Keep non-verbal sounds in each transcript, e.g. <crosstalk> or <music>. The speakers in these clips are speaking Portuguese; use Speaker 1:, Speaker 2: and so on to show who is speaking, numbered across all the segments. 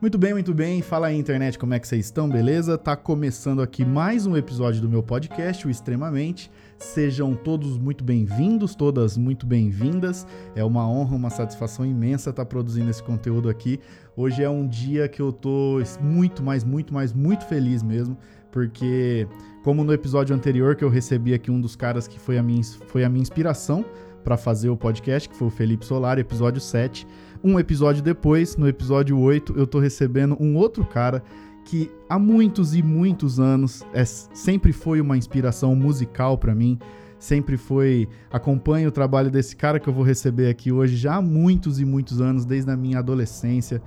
Speaker 1: Muito bem, muito bem. Fala aí, internet, como é que vocês estão? Beleza? Tá começando aqui mais um episódio do meu podcast, o Extremamente. Sejam todos muito bem-vindos, todas muito bem-vindas. É uma honra, uma satisfação imensa estar produzindo esse conteúdo aqui. Hoje é um dia que eu tô muito mais, muito mais, muito feliz mesmo, porque como no episódio anterior que eu recebi aqui um dos caras que foi a minha, foi a minha inspiração para fazer o podcast, que foi o Felipe Solar, episódio 7 um episódio depois, no episódio 8, eu tô recebendo um outro cara que há muitos e muitos anos é, sempre foi uma inspiração musical para mim. Sempre foi. Acompanho o trabalho desse cara que eu vou receber aqui hoje já há muitos e muitos anos, desde a minha adolescência.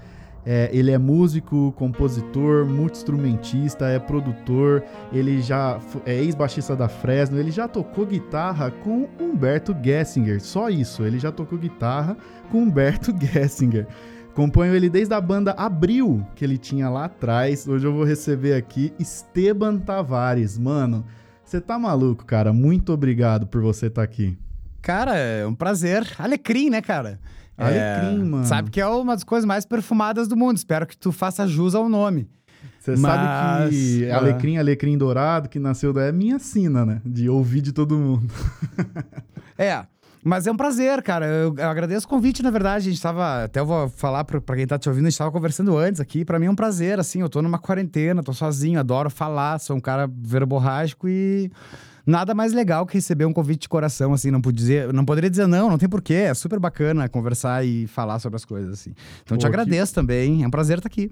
Speaker 1: É, ele é músico, compositor, multi-instrumentista, é produtor, ele já é ex-baixista da Fresno, ele já tocou guitarra com Humberto Gessinger, só isso, ele já tocou guitarra com Humberto <laughs> Gessinger. Acompanho ele desde a banda Abril, que ele tinha lá atrás. Hoje eu vou receber aqui Esteban Tavares. Mano, você tá maluco, cara? Muito obrigado por você estar tá aqui.
Speaker 2: Cara, é um prazer. Alecrim, né, cara?
Speaker 1: Alecrim, é, mano.
Speaker 2: Sabe que é uma das coisas mais perfumadas do mundo. Espero que tu faça jus ao nome.
Speaker 1: Você Mas... sabe que ah. Alecrim, Alecrim Dourado, que nasceu da é minha sina, né? De ouvir de todo mundo. <laughs>
Speaker 2: é. Mas é um prazer, cara. Eu, eu, agradeço o convite, na verdade. A gente tava. Até eu vou falar pra, pra quem tá te ouvindo, a gente tava conversando antes aqui. Pra mim é um prazer, assim. Eu tô numa quarentena, tô sozinho, adoro falar, sou um cara verborrágico e nada mais legal que receber um convite de coração, assim, não, podia, não poderia dizer não, não tem porquê, é super bacana conversar e falar sobre as coisas, assim. Então Pô, te agradeço que... também, é um prazer estar aqui.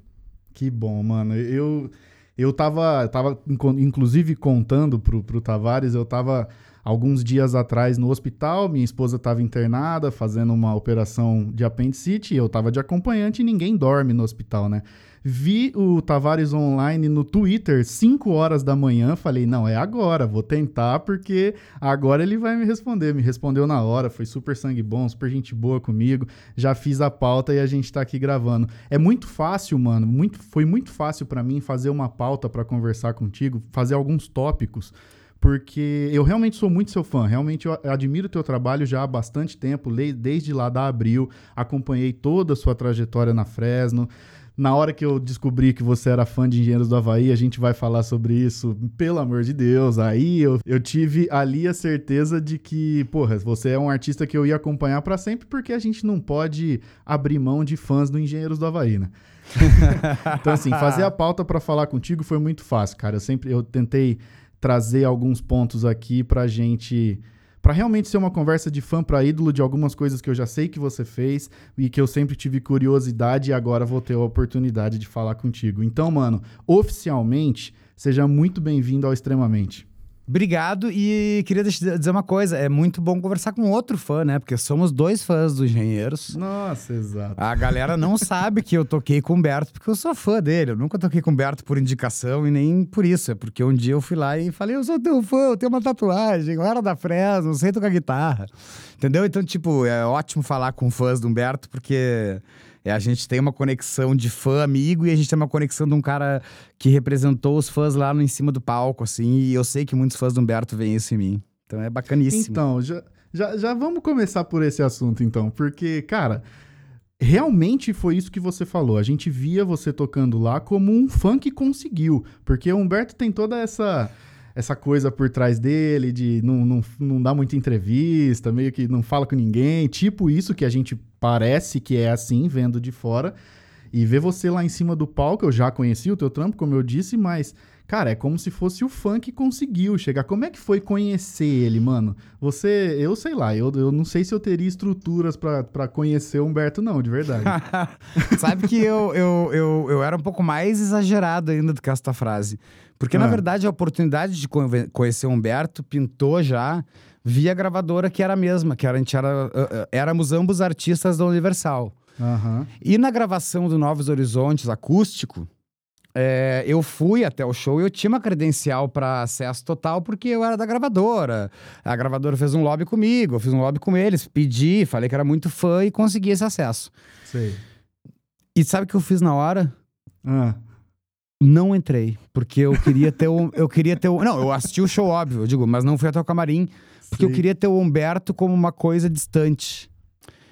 Speaker 1: Que bom, mano. Eu, eu tava, tava inclusive contando pro, pro Tavares, eu tava alguns dias atrás no hospital, minha esposa estava internada, fazendo uma operação de apendicite, e eu estava de acompanhante e ninguém dorme no hospital, né? Vi o Tavares online no Twitter, 5 horas da manhã. Falei, não, é agora, vou tentar, porque agora ele vai me responder. Me respondeu na hora, foi super sangue bom, super gente boa comigo. Já fiz a pauta e a gente tá aqui gravando. É muito fácil, mano. Muito, foi muito fácil para mim fazer uma pauta para conversar contigo, fazer alguns tópicos porque eu realmente sou muito seu fã, realmente eu admiro o teu trabalho já há bastante tempo, desde lá da Abril, acompanhei toda a sua trajetória na Fresno. Na hora que eu descobri que você era fã de Engenheiros do Havaí, a gente vai falar sobre isso, pelo amor de Deus. Aí eu, eu tive ali a certeza de que, porra, você é um artista que eu ia acompanhar para sempre, porque a gente não pode abrir mão de fãs do Engenheiros do Havaí, né? <laughs> então, assim, fazer a pauta para falar contigo foi muito fácil, cara. Eu sempre eu tentei trazer alguns pontos aqui pra gente para realmente ser uma conversa de fã para ídolo de algumas coisas que eu já sei que você fez e que eu sempre tive curiosidade e agora vou ter a oportunidade de falar contigo. Então, mano, oficialmente, seja muito bem-vindo ao Extremamente.
Speaker 2: Obrigado e queria dizer uma coisa, é muito bom conversar com outro fã, né? Porque somos dois fãs dos Engenheiros.
Speaker 1: Nossa, exato.
Speaker 2: A galera não <laughs> sabe que eu toquei com o Humberto porque eu sou fã dele. Eu nunca toquei com o Humberto por indicação e nem por isso. É porque um dia eu fui lá e falei, eu sou teu fã, eu tenho uma tatuagem, eu era da Fresno, sei tocar guitarra. Entendeu? Então, tipo, é ótimo falar com fãs do Humberto porque é, a gente tem uma conexão de fã amigo e a gente tem uma conexão de um cara que representou os fãs lá no em cima do palco, assim. E eu sei que muitos fãs do Humberto veem isso em mim. Então é bacaníssimo.
Speaker 1: Então, já, já, já vamos começar por esse assunto, então. Porque, cara, realmente foi isso que você falou. A gente via você tocando lá como um fã que conseguiu. Porque o Humberto tem toda essa essa coisa por trás dele, de não, não, não dar muita entrevista, meio que não fala com ninguém, tipo isso que a gente parece que é assim, vendo de fora. E ver você lá em cima do palco, eu já conheci o teu trampo, como eu disse, mas, cara, é como se fosse o fã que conseguiu chegar. Como é que foi conhecer ele, mano? Você, eu sei lá, eu, eu não sei se eu teria estruturas para conhecer o Humberto, não, de verdade. <laughs>
Speaker 2: Sabe que eu, eu, eu, eu era um pouco mais exagerado ainda do que essa frase. Porque, na ah. verdade, a oportunidade de conhecer o Humberto pintou já via gravadora que era a mesma, que era, a gente era, éramos ambos artistas da Universal.
Speaker 1: Uhum.
Speaker 2: E na gravação do Novos Horizontes acústico, é, eu fui até o show e eu tinha uma credencial para acesso total porque eu era da gravadora. A gravadora fez um lobby comigo, eu fiz um lobby com eles, pedi, falei que era muito fã e consegui esse acesso.
Speaker 1: Sei.
Speaker 2: E sabe o que eu fiz na hora?
Speaker 1: Ah.
Speaker 2: Não entrei, porque eu queria ter o. Eu queria ter o. Não, eu assisti o show, óbvio, eu digo, mas não fui até o camarim, porque eu queria ter o Humberto como uma coisa distante.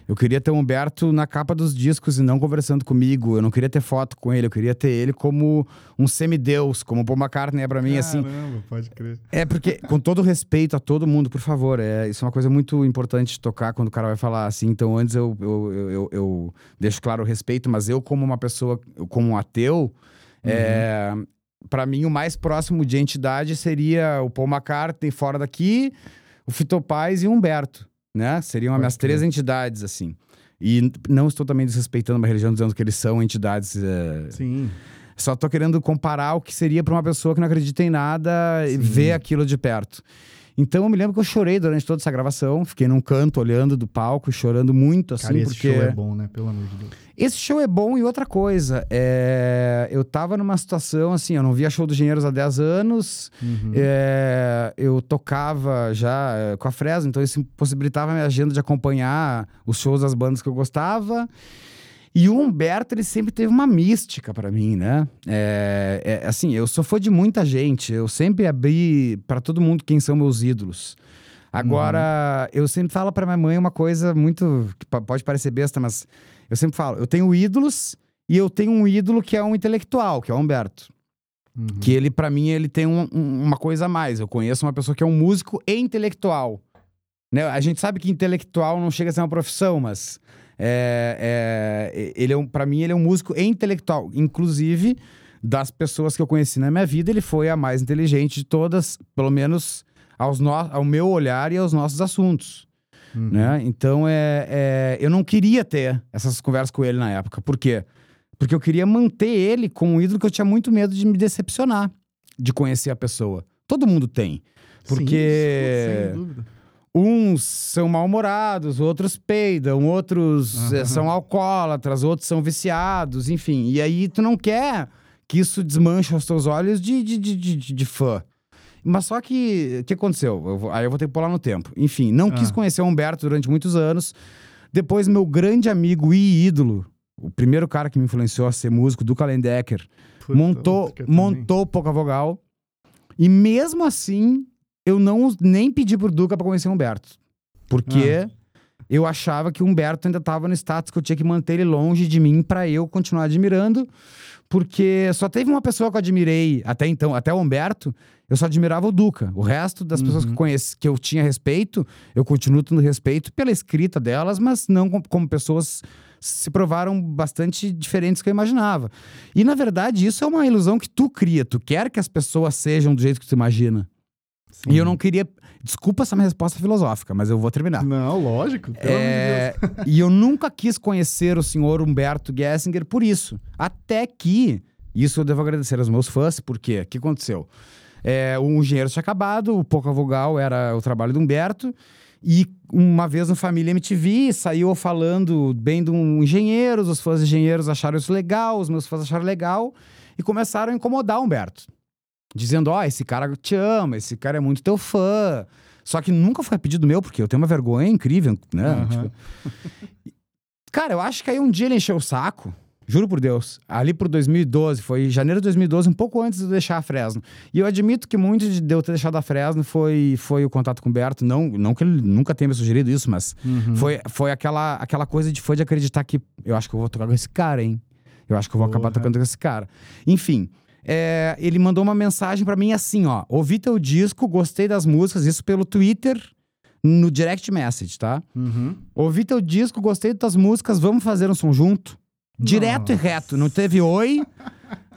Speaker 2: Eu queria ter o Humberto na capa dos discos e não conversando comigo. Eu não queria ter foto com ele. Eu queria ter ele como um semideus, como o Paul McCartney é pra mim, assim.
Speaker 1: Caramba, pode crer.
Speaker 2: É porque, com todo respeito a todo mundo, por favor, é, isso é uma coisa muito importante de tocar quando o cara vai falar assim. Então, antes eu, eu, eu, eu- eu deixo claro o respeito, mas eu, como uma pessoa, como um ateu, é, para mim o mais próximo de entidade seria o Paul McCartney fora daqui, o Fito Paz e o Humberto, né? Seriam as minhas três entidades, assim. E não estou também desrespeitando uma religião dizendo que eles são entidades. é,
Speaker 1: Sim.
Speaker 2: só tô querendo comparar o que seria pra uma pessoa que não acredita em nada e
Speaker 1: Sim.
Speaker 2: ver aquilo de perto. Então eu me lembro que eu chorei durante toda essa gravação, fiquei num canto olhando do palco, chorando muito assim,
Speaker 1: Cara, esse
Speaker 2: porque
Speaker 1: show é bom, né? Pelo amor de Deus.
Speaker 2: esse show é bom e outra coisa, é... eu tava numa situação assim, eu não via show dos Engenheiros há 10 anos,
Speaker 1: Uhum.
Speaker 2: é, eu tocava já é, com a Fresno, então isso possibilitava a minha agenda de acompanhar os shows das bandas que eu gostava. E o Humberto, ele sempre teve uma mística pra mim, né? É, é, assim, eu sou fã de muita gente, eu sempre abri pra todo mundo quem são meus ídolos. Agora, eu sempre falo pra minha mãe uma coisa muito. que po- pode parecer besta, mas eu sempre falo: eu tenho ídolos e eu tenho um ídolo que é um intelectual, que é o Humberto.
Speaker 1: Uhum.
Speaker 2: Que ele, pra mim, ele tem um- um- uma coisa a mais. Eu conheço uma pessoa que é um músico e intelectual. Né? A gente sabe que intelectual não chega a ser uma profissão, mas é, é, ele é um, para mim ele é um músico intelectual. Inclusive, das pessoas que eu conheci na minha vida, ele foi a mais inteligente de todas, pelo menos aos no, ao meu olhar e aos nossos assuntos.
Speaker 1: Uhum.
Speaker 2: Né? Então, é, é, eu não queria ter essas conversas com ele na época. Por quê? Porque eu queria manter ele com um ídolo que eu tinha muito medo de me decepcionar, de conhecer a pessoa. Todo mundo tem. Porque
Speaker 1: Sim, sem dúvida.
Speaker 2: Uns são mal-humorados, outros peidam, outros
Speaker 1: Aham.
Speaker 2: são alcoólatras, outros são viciados, enfim. E aí tu não quer que isso desmanche os teus olhos de, de, de, de, de- fã. Mas só que, o que aconteceu? Eu vou- aí eu vou ter que pular no tempo. Enfim, não quis
Speaker 1: Ah.
Speaker 2: conhecer o Humberto durante muitos anos. Depois, meu grande amigo e ídolo, o primeiro cara que me influenciou a ser músico, Duca Lendecker,
Speaker 1: Puta,
Speaker 2: montou, montou Pouca Vogal. E mesmo assim, eu não nem pedi pro Duca pra conhecer o Humberto. Porque
Speaker 1: Ah.
Speaker 2: eu achava que o Humberto ainda tava no status que eu tinha que manter ele longe de mim pra eu continuar admirando. Porque só teve uma pessoa que eu admirei até então, até o Humberto, eu só admirava o Duca. O resto das pessoas que eu
Speaker 1: Uhum.
Speaker 2: conheci, que eu tinha respeito, eu continuo tendo respeito pela escrita delas, mas não com- como pessoas se provaram bastante diferentes do que eu imaginava. E na verdade, isso é uma ilusão que tu cria. Tu quer que as pessoas sejam do jeito que tu imagina.
Speaker 1: Sim.
Speaker 2: E eu não queria. Desculpa essa minha resposta filosófica, mas eu vou terminar.
Speaker 1: Não, lógico. Pelo amor de
Speaker 2: É, <laughs> e eu nunca quis conhecer o senhor Humberto Gessinger por isso. Até que, isso eu devo agradecer aos meus fãs, porque o que aconteceu? É, o engenheiro tinha acabado, o Pouca Vogal era o trabalho do Humberto, e uma vez no Família MTV saiu falando bem de um engenheiro, os fãs de engenheiros acharam isso legal, os meus fãs acharam legal, e começaram a incomodar o Humberto. Dizendo, ó, esse cara te ama, esse cara é muito teu fã. Só que nunca foi pedido meu, porque eu tenho uma vergonha incrível, né?
Speaker 1: Aham.
Speaker 2: Tipo, Cara, eu acho que aí um dia ele encheu o saco. Juro por Deus. Ali por 2012, foi janeiro de 2012, um pouco antes de eu deixar a Fresno. E eu admito que muito de eu ter deixado a Fresno foi, foi o contato com o Berto. Não, não que ele nunca tenha me sugerido isso, mas
Speaker 1: Uhum.
Speaker 2: foi, foi aquela, aquela coisa de foi de acreditar que eu acho que eu vou tocar com esse cara, hein? Eu acho que eu vou acabar
Speaker 1: Porra.
Speaker 2: tocando com esse cara. Enfim, é, ele mandou uma mensagem pra mim assim, ó. Ouvi teu disco, gostei das músicas, isso pelo Twitter, no direct message, tá?
Speaker 1: Uhum.
Speaker 2: Ouvi teu disco, gostei das tuas músicas, vamos fazer um som junto? Direto e
Speaker 1: Nossa.
Speaker 2: reto. Não teve oi,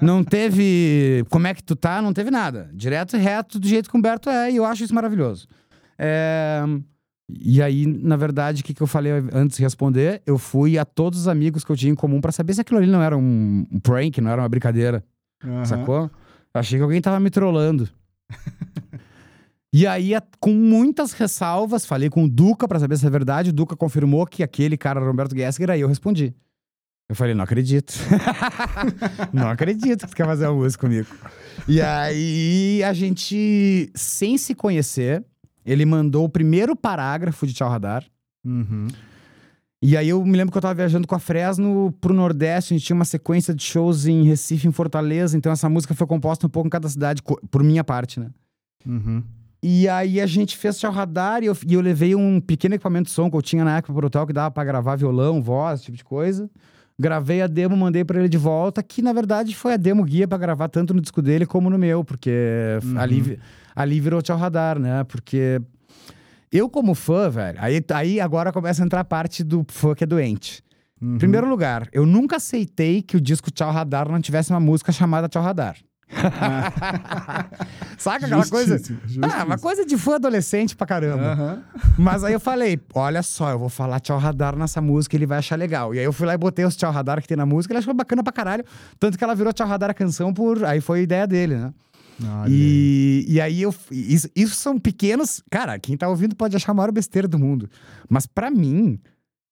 Speaker 2: não teve como é que tu tá, não teve nada. Direto e reto, do jeito que o Humberto é, e eu acho isso maravilhoso. É, E aí, na verdade, o que, que eu falei antes de responder? Eu fui a todos os amigos que eu tinha em comum pra saber se aquilo ali não era um prank, não era uma brincadeira.
Speaker 1: Aham.
Speaker 2: Sacou? Achei que alguém tava me trollando. <laughs> e aí, com muitas ressalvas, falei com o Duca pra saber se é verdade. O Duca confirmou que aquele cara era o Roberto Gessinger, aí eu respondi. Eu falei, não acredito. <laughs> não acredito que tu quer fazer uma música comigo. E aí, a gente, sem se conhecer, ele mandou o primeiro parágrafo de Tchau Radar.
Speaker 1: Uhum.
Speaker 2: E aí eu me lembro que eu tava viajando com a Fresno pro Nordeste, a gente tinha uma sequência de shows em Recife, em Fortaleza, então essa música foi composta um pouco em cada cidade, por minha parte, né?
Speaker 1: Uhum.
Speaker 2: E aí a gente fez Tchau Radar e eu, e eu levei um pequeno equipamento de som que eu tinha na época pro hotel que dava pra gravar violão, voz, esse tipo de coisa. Gravei a demo, mandei pra ele de volta, que na verdade foi a demo guia pra gravar tanto no disco dele como no meu, porque
Speaker 1: Uhum.
Speaker 2: ali, ali virou Tchau Radar, né? Porque eu como fã, velho, aí, aí agora começa a entrar a parte do fã que é doente.
Speaker 1: Uhum.
Speaker 2: Primeiro lugar, eu nunca aceitei que o disco Tchau Radar não tivesse uma música chamada Tchau Radar. <laughs> Saca aquela coisa?
Speaker 1: Justíssimo,
Speaker 2: Ah, uma coisa de fã adolescente pra caramba.
Speaker 1: Aham.
Speaker 2: Mas aí eu falei, olha só, eu vou falar Tchau Radar nessa música, ele vai achar legal. E aí eu fui lá e botei os Tchau Radar que tem na música, ele achou bacana pra caralho. Tanto que ela virou Tchau Radar a canção por. Aí foi a ideia dele, né?
Speaker 1: Olha.
Speaker 2: E, e aí eu. Isso, isso são pequenos. Cara, quem tá ouvindo pode achar a maior besteira do mundo. Mas pra mim,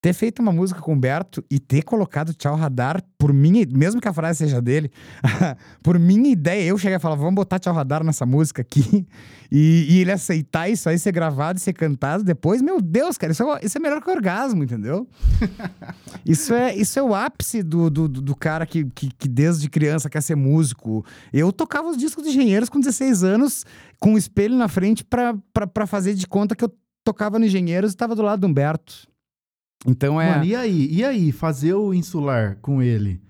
Speaker 2: ter feito uma música com o Humberto e ter colocado Tchau Radar, por minha. Mesmo que a frase seja dele, <laughs> por minha ideia, eu cheguei a falar, vamos botar Tchau Radar nessa música aqui. <laughs> E, e ele aceitar isso aí, ser gravado e ser cantado depois, meu Deus, cara, isso é, isso é melhor que orgasmo, entendeu? <laughs> Isso é, isso é o ápice do, do, do cara que, que, que desde criança quer ser músico. Eu tocava os discos de engenheiros com 16 anos, com um espelho na frente pra fazer de conta que eu tocava no engenheiros e tava do lado do Humberto. Então é.
Speaker 1: Mano, e aí? E aí? Fazer o insular com ele?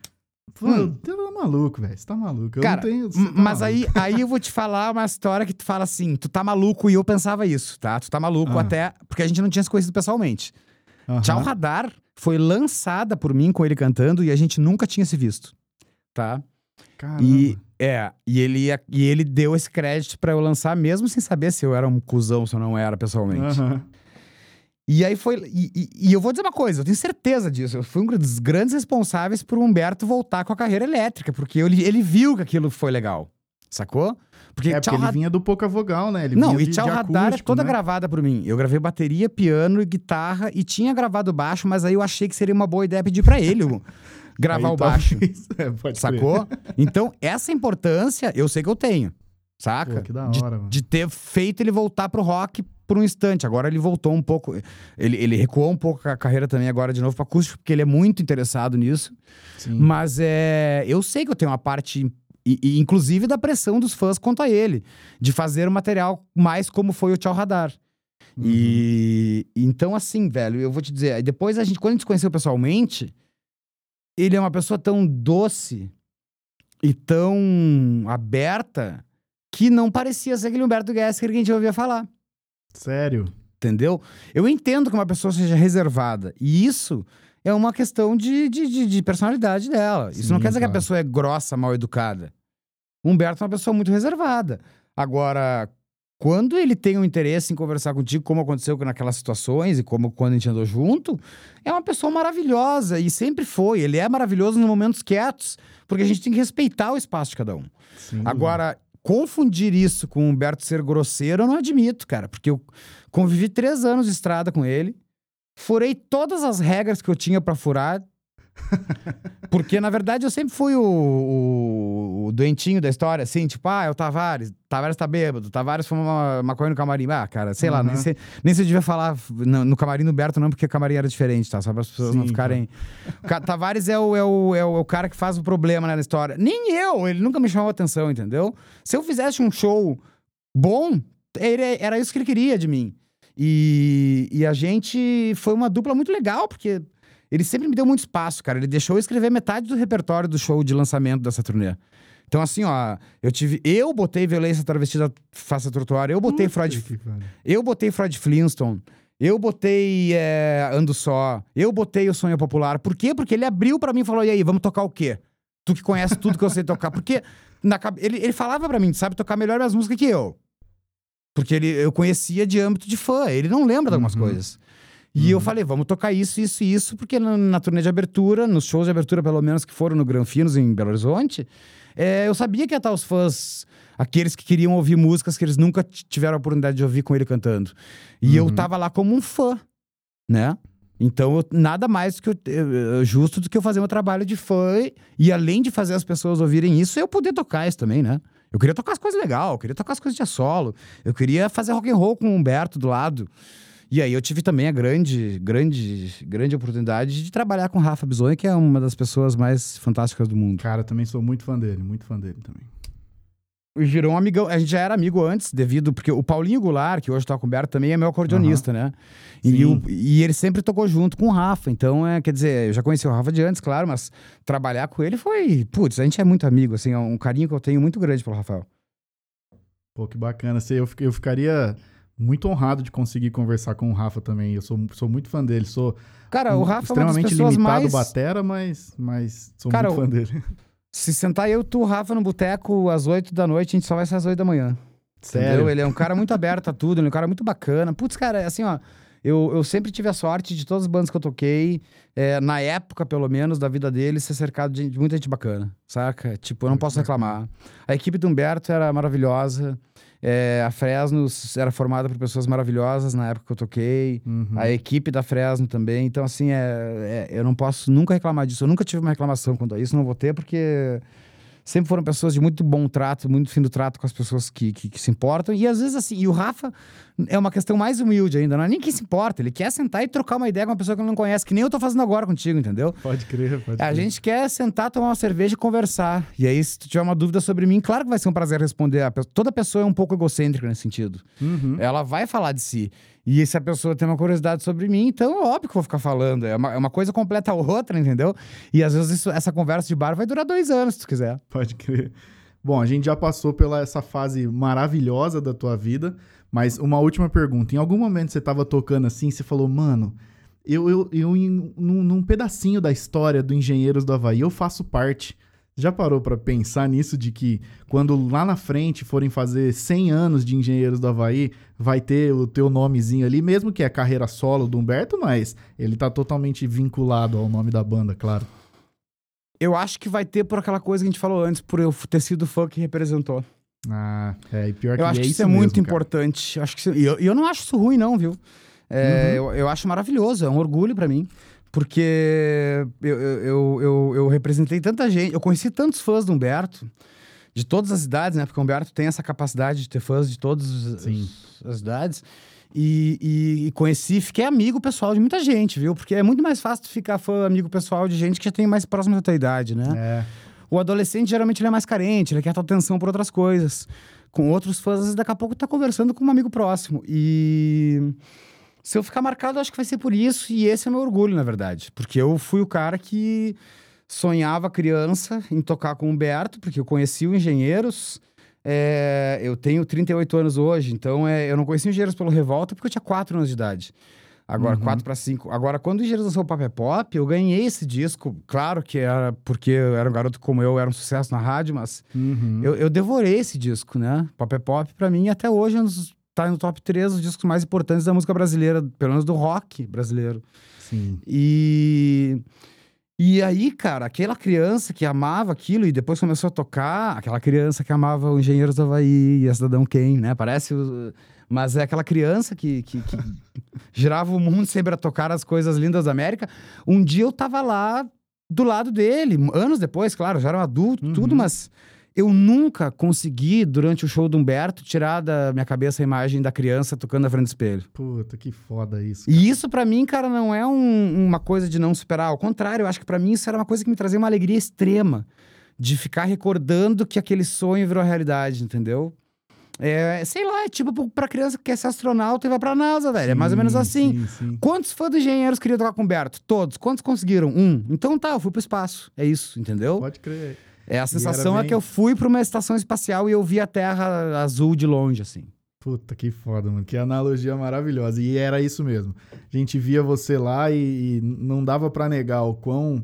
Speaker 1: Pô,
Speaker 2: Hum.
Speaker 1: Você tá maluco, velho. Você tá maluco. Eu
Speaker 2: Cara,
Speaker 1: não tenho. tá
Speaker 2: Mas
Speaker 1: maluco.
Speaker 2: aí, aí eu vou te falar uma história que tu fala assim: tu tá maluco e eu pensava isso, tá? Tu tá maluco
Speaker 1: Ah.
Speaker 2: até. Porque a gente não tinha se conhecido pessoalmente.
Speaker 1: Aham.
Speaker 2: Tchau Radar foi lançada por mim com ele cantando e a gente nunca tinha se visto, tá?
Speaker 1: Caramba.
Speaker 2: E é, e ele, ia- e ele deu esse crédito pra eu lançar, mesmo sem saber se eu era um cuzão, se eu não era pessoalmente.
Speaker 1: Aham.
Speaker 2: E aí foi. E, e- e eu vou dizer uma coisa, eu tenho certeza disso. Eu fui um dos grandes responsáveis por Humberto voltar com a carreira elétrica, porque ele, ele viu que aquilo foi legal. Sacou? Porque,
Speaker 1: É, porque ele vinha do pouca vogal, né? Ele
Speaker 2: Não, e
Speaker 1: de,
Speaker 2: Tchau
Speaker 1: de
Speaker 2: Radar é
Speaker 1: acústico,
Speaker 2: toda
Speaker 1: né?
Speaker 2: gravada por mim. Eu gravei bateria, piano e guitarra e tinha gravado baixo, mas aí eu achei que seria uma boa ideia pedir pra ele <laughs> gravar
Speaker 1: Aí
Speaker 2: o baixo. <laughs>
Speaker 1: É.
Speaker 2: Sacou? Então, essa importância eu sei que eu tenho. Saca?
Speaker 1: Pô, que da
Speaker 2: De-
Speaker 1: hora, mano.
Speaker 2: de ter feito ele voltar pro rock por um instante. Agora ele voltou um pouco. Ele, ele recuou um pouco a carreira também agora de novo pra acústico, porque ele é muito interessado nisso.
Speaker 1: Sim.
Speaker 2: Mas é, eu sei que eu tenho uma parte, e, e inclusive da pressão dos fãs quanto a ele, de fazer o material mais como foi o Tchau Radar.
Speaker 1: Uhum.
Speaker 2: E então, assim, velho, eu vou te dizer, depois a gente, quando a gente se conheceu pessoalmente, ele é uma pessoa tão doce e tão aberta que não parecia ser aquele Humberto Gessinger que a gente ouvia falar.
Speaker 1: Sério.
Speaker 2: Entendeu? Eu entendo que uma pessoa seja reservada. E isso é uma questão de, de, de- de personalidade dela. Isso não
Speaker 1: Sim,
Speaker 2: quer dizer que a
Speaker 1: claro.
Speaker 2: pessoa é grossa, mal educada. O Humberto é uma pessoa muito reservada. Agora, quando ele tem um interesse em conversar contigo, como aconteceu naquelas situações e como quando a gente andou junto, é uma pessoa maravilhosa e sempre foi. Ele é maravilhoso nos momentos quietos, porque a gente tem que respeitar o espaço de cada um.
Speaker 1: Sim.
Speaker 2: Agora, confundir isso com o Humberto ser grosseiro, eu não admito, cara. Porque eu convivi três anos de estrada com ele. Furei todas as regras que eu tinha pra furar. <laughs> Porque, na verdade, eu sempre fui o, o- o doentinho da história, assim, tipo, ah, é o Tavares, Tavares tá bêbado, Tavares fuma uma maconha no camarim. Ah, cara, sei lá, nem
Speaker 1: Uhum.
Speaker 2: sei, nem se eu devia falar no, no camarim do Berto, não, porque o camarim era diferente, tá? Só para as pessoas não
Speaker 1: Sim,
Speaker 2: ficarem. Ca- Tavares é o, é, o, é, o, é o cara que faz o problema né, na história. Nem eu, ele nunca me chamou a atenção, entendeu? Se eu fizesse um show bom, ele- era isso que ele queria de mim. E, e a gente foi uma dupla muito legal, porque ele sempre me deu muito espaço, cara. Ele deixou eu escrever metade do repertório do show de lançamento dessa turnê. Então, assim, ó, eu tive. Eu botei violência travestida face trotuário, eu botei
Speaker 1: Puta
Speaker 2: Freud.
Speaker 1: que.
Speaker 2: Eu botei Freud Flintstone. Eu botei é, Ando Só. Eu botei o Sonho Popular. Por quê? Porque ele abriu pra mim e falou: e aí, vamos tocar o quê? Tu que conhece tudo que eu sei tocar. Porque na ele, ele falava pra mim, sabe tocar melhor minhas músicas que eu. Porque ele, eu conhecia de âmbito de fã. Ele não lembra de algumas
Speaker 1: Uhum.
Speaker 2: coisas. E eu
Speaker 1: Uhum.
Speaker 2: falei, vamos tocar isso, isso e isso, porque na, na turnê de abertura, nos shows de abertura, pelo menos que foram no Granfinos, em Belo Horizonte, é, eu sabia que ia estar os fãs, aqueles que queriam ouvir músicas que eles nunca tiveram a oportunidade de ouvir com ele cantando. E eu
Speaker 1: Uhum.
Speaker 2: tava lá como um fã, né? Então, eu- nada mais que eu- eu- justo do que eu fazer meu trabalho de fã e, e além de fazer as pessoas ouvirem isso, eu poder tocar isso também, né? Eu queria tocar as coisas legais, eu queria tocar as coisas de solo, eu queria fazer rock and roll com o Humberto do lado. E aí eu tive também a grande, grande, grande oportunidade de trabalhar com o Rafa Bisonha, que é uma das pessoas mais fantásticas do mundo.
Speaker 1: Cara, também sou muito fã dele, muito fã dele também.
Speaker 2: virou um amigão. A gente já era amigo antes, devido. Porque o Paulinho Goulart, que hoje tá coberto, também é meu acordeonista, né? E, o- e ele sempre tocou junto com o Rafa. Então, é, quer dizer, eu já conheci o Rafa de antes, claro, mas trabalhar com ele foi. Putz, a gente é muito amigo, assim, é um carinho que eu tenho muito grande pelo Rafael.
Speaker 1: Pô, que bacana. Eu ficaria muito honrado de conseguir conversar com o Rafa também. Eu sou, sou muito fã dele. Sou
Speaker 2: Cara, o
Speaker 1: um-
Speaker 2: Rafa é
Speaker 1: extremamente
Speaker 2: pessoas
Speaker 1: limitado
Speaker 2: mais.
Speaker 1: batera, mas, mas sou
Speaker 2: Cara,
Speaker 1: muito
Speaker 2: o-
Speaker 1: fã dele.
Speaker 2: Se sentar eu tu, Rafa, no boteco às 8 da noite, a gente só vai sair às 8 da manhã.
Speaker 1: Sério.
Speaker 2: Entendeu? Ele é um cara muito aberto a tudo, ele é um cara muito bacana. Putz, cara, assim, ó. Eu, eu sempre tive a sorte de todas as bandas que eu toquei, é, na época, pelo menos, da vida dele, ser cercado de, de muita gente bacana, saca? Tipo, eu não
Speaker 1: Muito
Speaker 2: posso
Speaker 1: bacana.
Speaker 2: reclamar. A equipe do Humberto era maravilhosa, é, a Fresno era formada por pessoas maravilhosas na época que eu toquei.
Speaker 1: Uhum.
Speaker 2: A equipe da Fresno também. Então, assim, é, é- eu não posso nunca reclamar disso. Eu nunca tive uma reclamação quanto a isso, não vou ter, porque sempre foram pessoas de muito bom trato, muito fim do trato com as pessoas que, que, que se importam. E às vezes, assim, e o Rafa é uma questão mais humilde ainda, não é nem quem se importa. Ele quer sentar e trocar uma ideia com uma pessoa que ele não conhece, que nem eu tô fazendo agora contigo, entendeu?
Speaker 1: Pode crer, pode
Speaker 2: A
Speaker 1: crer.
Speaker 2: gente quer sentar, tomar uma cerveja e conversar. E aí, se tu tiver uma dúvida sobre mim, claro que vai ser um prazer responder. A Toda pessoa é um pouco egocêntrica nesse sentido.
Speaker 1: Uhum.
Speaker 2: Ela vai falar de si. E se a pessoa tem uma curiosidade sobre mim, então é óbvio que eu vou ficar falando. É uma, é uma coisa completa a outra, entendeu? E às vezes isso- essa conversa de bar vai durar dois anos, se tu quiser.
Speaker 1: Pode crer. Bom, a gente já passou pela essa fase maravilhosa da tua vida, mas uma última pergunta. Em algum momento você tava tocando assim, você falou, mano, eu, eu, eu em- num, num pedacinho da história do Engenheiros do Havaí, eu faço parte. Já parou pra pensar nisso de que quando lá na frente forem fazer 100 anos de Engenheiros do Havaí, vai ter o teu nomezinho ali, mesmo que é carreira solo do Humberto, mas ele tá totalmente vinculado ao nome da banda, claro.
Speaker 2: Eu acho que vai ter por aquela coisa que a gente falou antes, por eu ter sido fã que representou.
Speaker 1: Ah, é, e pior que
Speaker 2: Eu acho
Speaker 1: é
Speaker 2: que isso é
Speaker 1: mesmo,
Speaker 2: muito
Speaker 1: cara.
Speaker 2: importante. Eu acho que isso- E eu, eu não acho isso ruim, não, viu? É,
Speaker 1: Uhum.
Speaker 2: eu, eu acho maravilhoso, é um orgulho pra mim. Porque eu, eu, eu, eu, representei tanta gente, eu conheci tantos fãs do Humberto, de todas as idades, né? Porque o Humberto tem essa capacidade de ter fãs de todas as- idades. E, e, e conheci, fiquei amigo pessoal de muita gente, viu? Porque é muito mais fácil tu ficar fã, amigo pessoal de gente que já tem mais próximo da tua idade, né?
Speaker 1: É.
Speaker 2: O adolescente geralmente ele é mais carente, ele quer tua atenção por outras coisas. Com outros fãs, daqui a pouco tá conversando com um amigo próximo. E se eu ficar marcado, acho que vai ser por isso. E esse é meu orgulho, na verdade. Porque eu fui o cara que sonhava criança em tocar com o Humberto, porque eu conheci o Engenheiros. É, eu tenho 38 anos hoje, então é, eu não conheci o Engenheiros pelo Revolta porque eu tinha 4 anos de idade. Agora,
Speaker 1: Uhum.
Speaker 2: 4 para 5. Agora, quando o Engenheiros lançou o Pop é Pop, eu ganhei esse disco. Claro que era porque eu era um garoto como eu, era um sucesso na rádio, mas
Speaker 1: Uhum.
Speaker 2: eu, eu devorei esse disco, né? Pop é Pop, pra mim, até hoje, é tá no top 3 dos discos mais importantes da música brasileira, pelo menos do rock brasileiro.
Speaker 1: Sim.
Speaker 2: E. E aí, cara, aquela criança que amava aquilo e depois começou a tocar, aquela criança que amava o Engenheiros do Havaí e a Cidadão Quem, né? Parece. o- Mas é aquela criança que, que, que girava o mundo sempre a tocar as coisas lindas da América. Um dia eu tava lá do lado dele, anos depois, claro, já era um adulto,
Speaker 1: Uhum.
Speaker 2: tudo, mas eu nunca consegui, durante o show do Humberto, tirar da minha cabeça a imagem da criança tocando na frente do espelho.
Speaker 1: Puta, que foda isso.
Speaker 2: E isso pra mim, cara, não é um- uma coisa de não superar. Ao contrário, eu acho que pra mim isso era uma coisa que me trazia uma alegria extrema de ficar recordando que aquele sonho virou realidade, entendeu? É, sei lá, é tipo pra criança que quer ser astronauta e vai pra NASA, velho. é mais ou menos
Speaker 1: Sim,
Speaker 2: assim.
Speaker 1: Sim, sim.
Speaker 2: Quantos fãs do Engenheiros queriam tocar com o Humberto? Todos. Quantos conseguiram? Um. Então tá, eu fui pro espaço. É isso, entendeu?
Speaker 1: Pode crer.
Speaker 2: É, a sensação
Speaker 1: era
Speaker 2: é que eu fui pra uma estação espacial e eu vi a Terra azul de longe, assim.
Speaker 1: Puta, que foda, mano. Que analogia maravilhosa. E era isso mesmo. A gente via você lá e, e não dava pra negar o quão,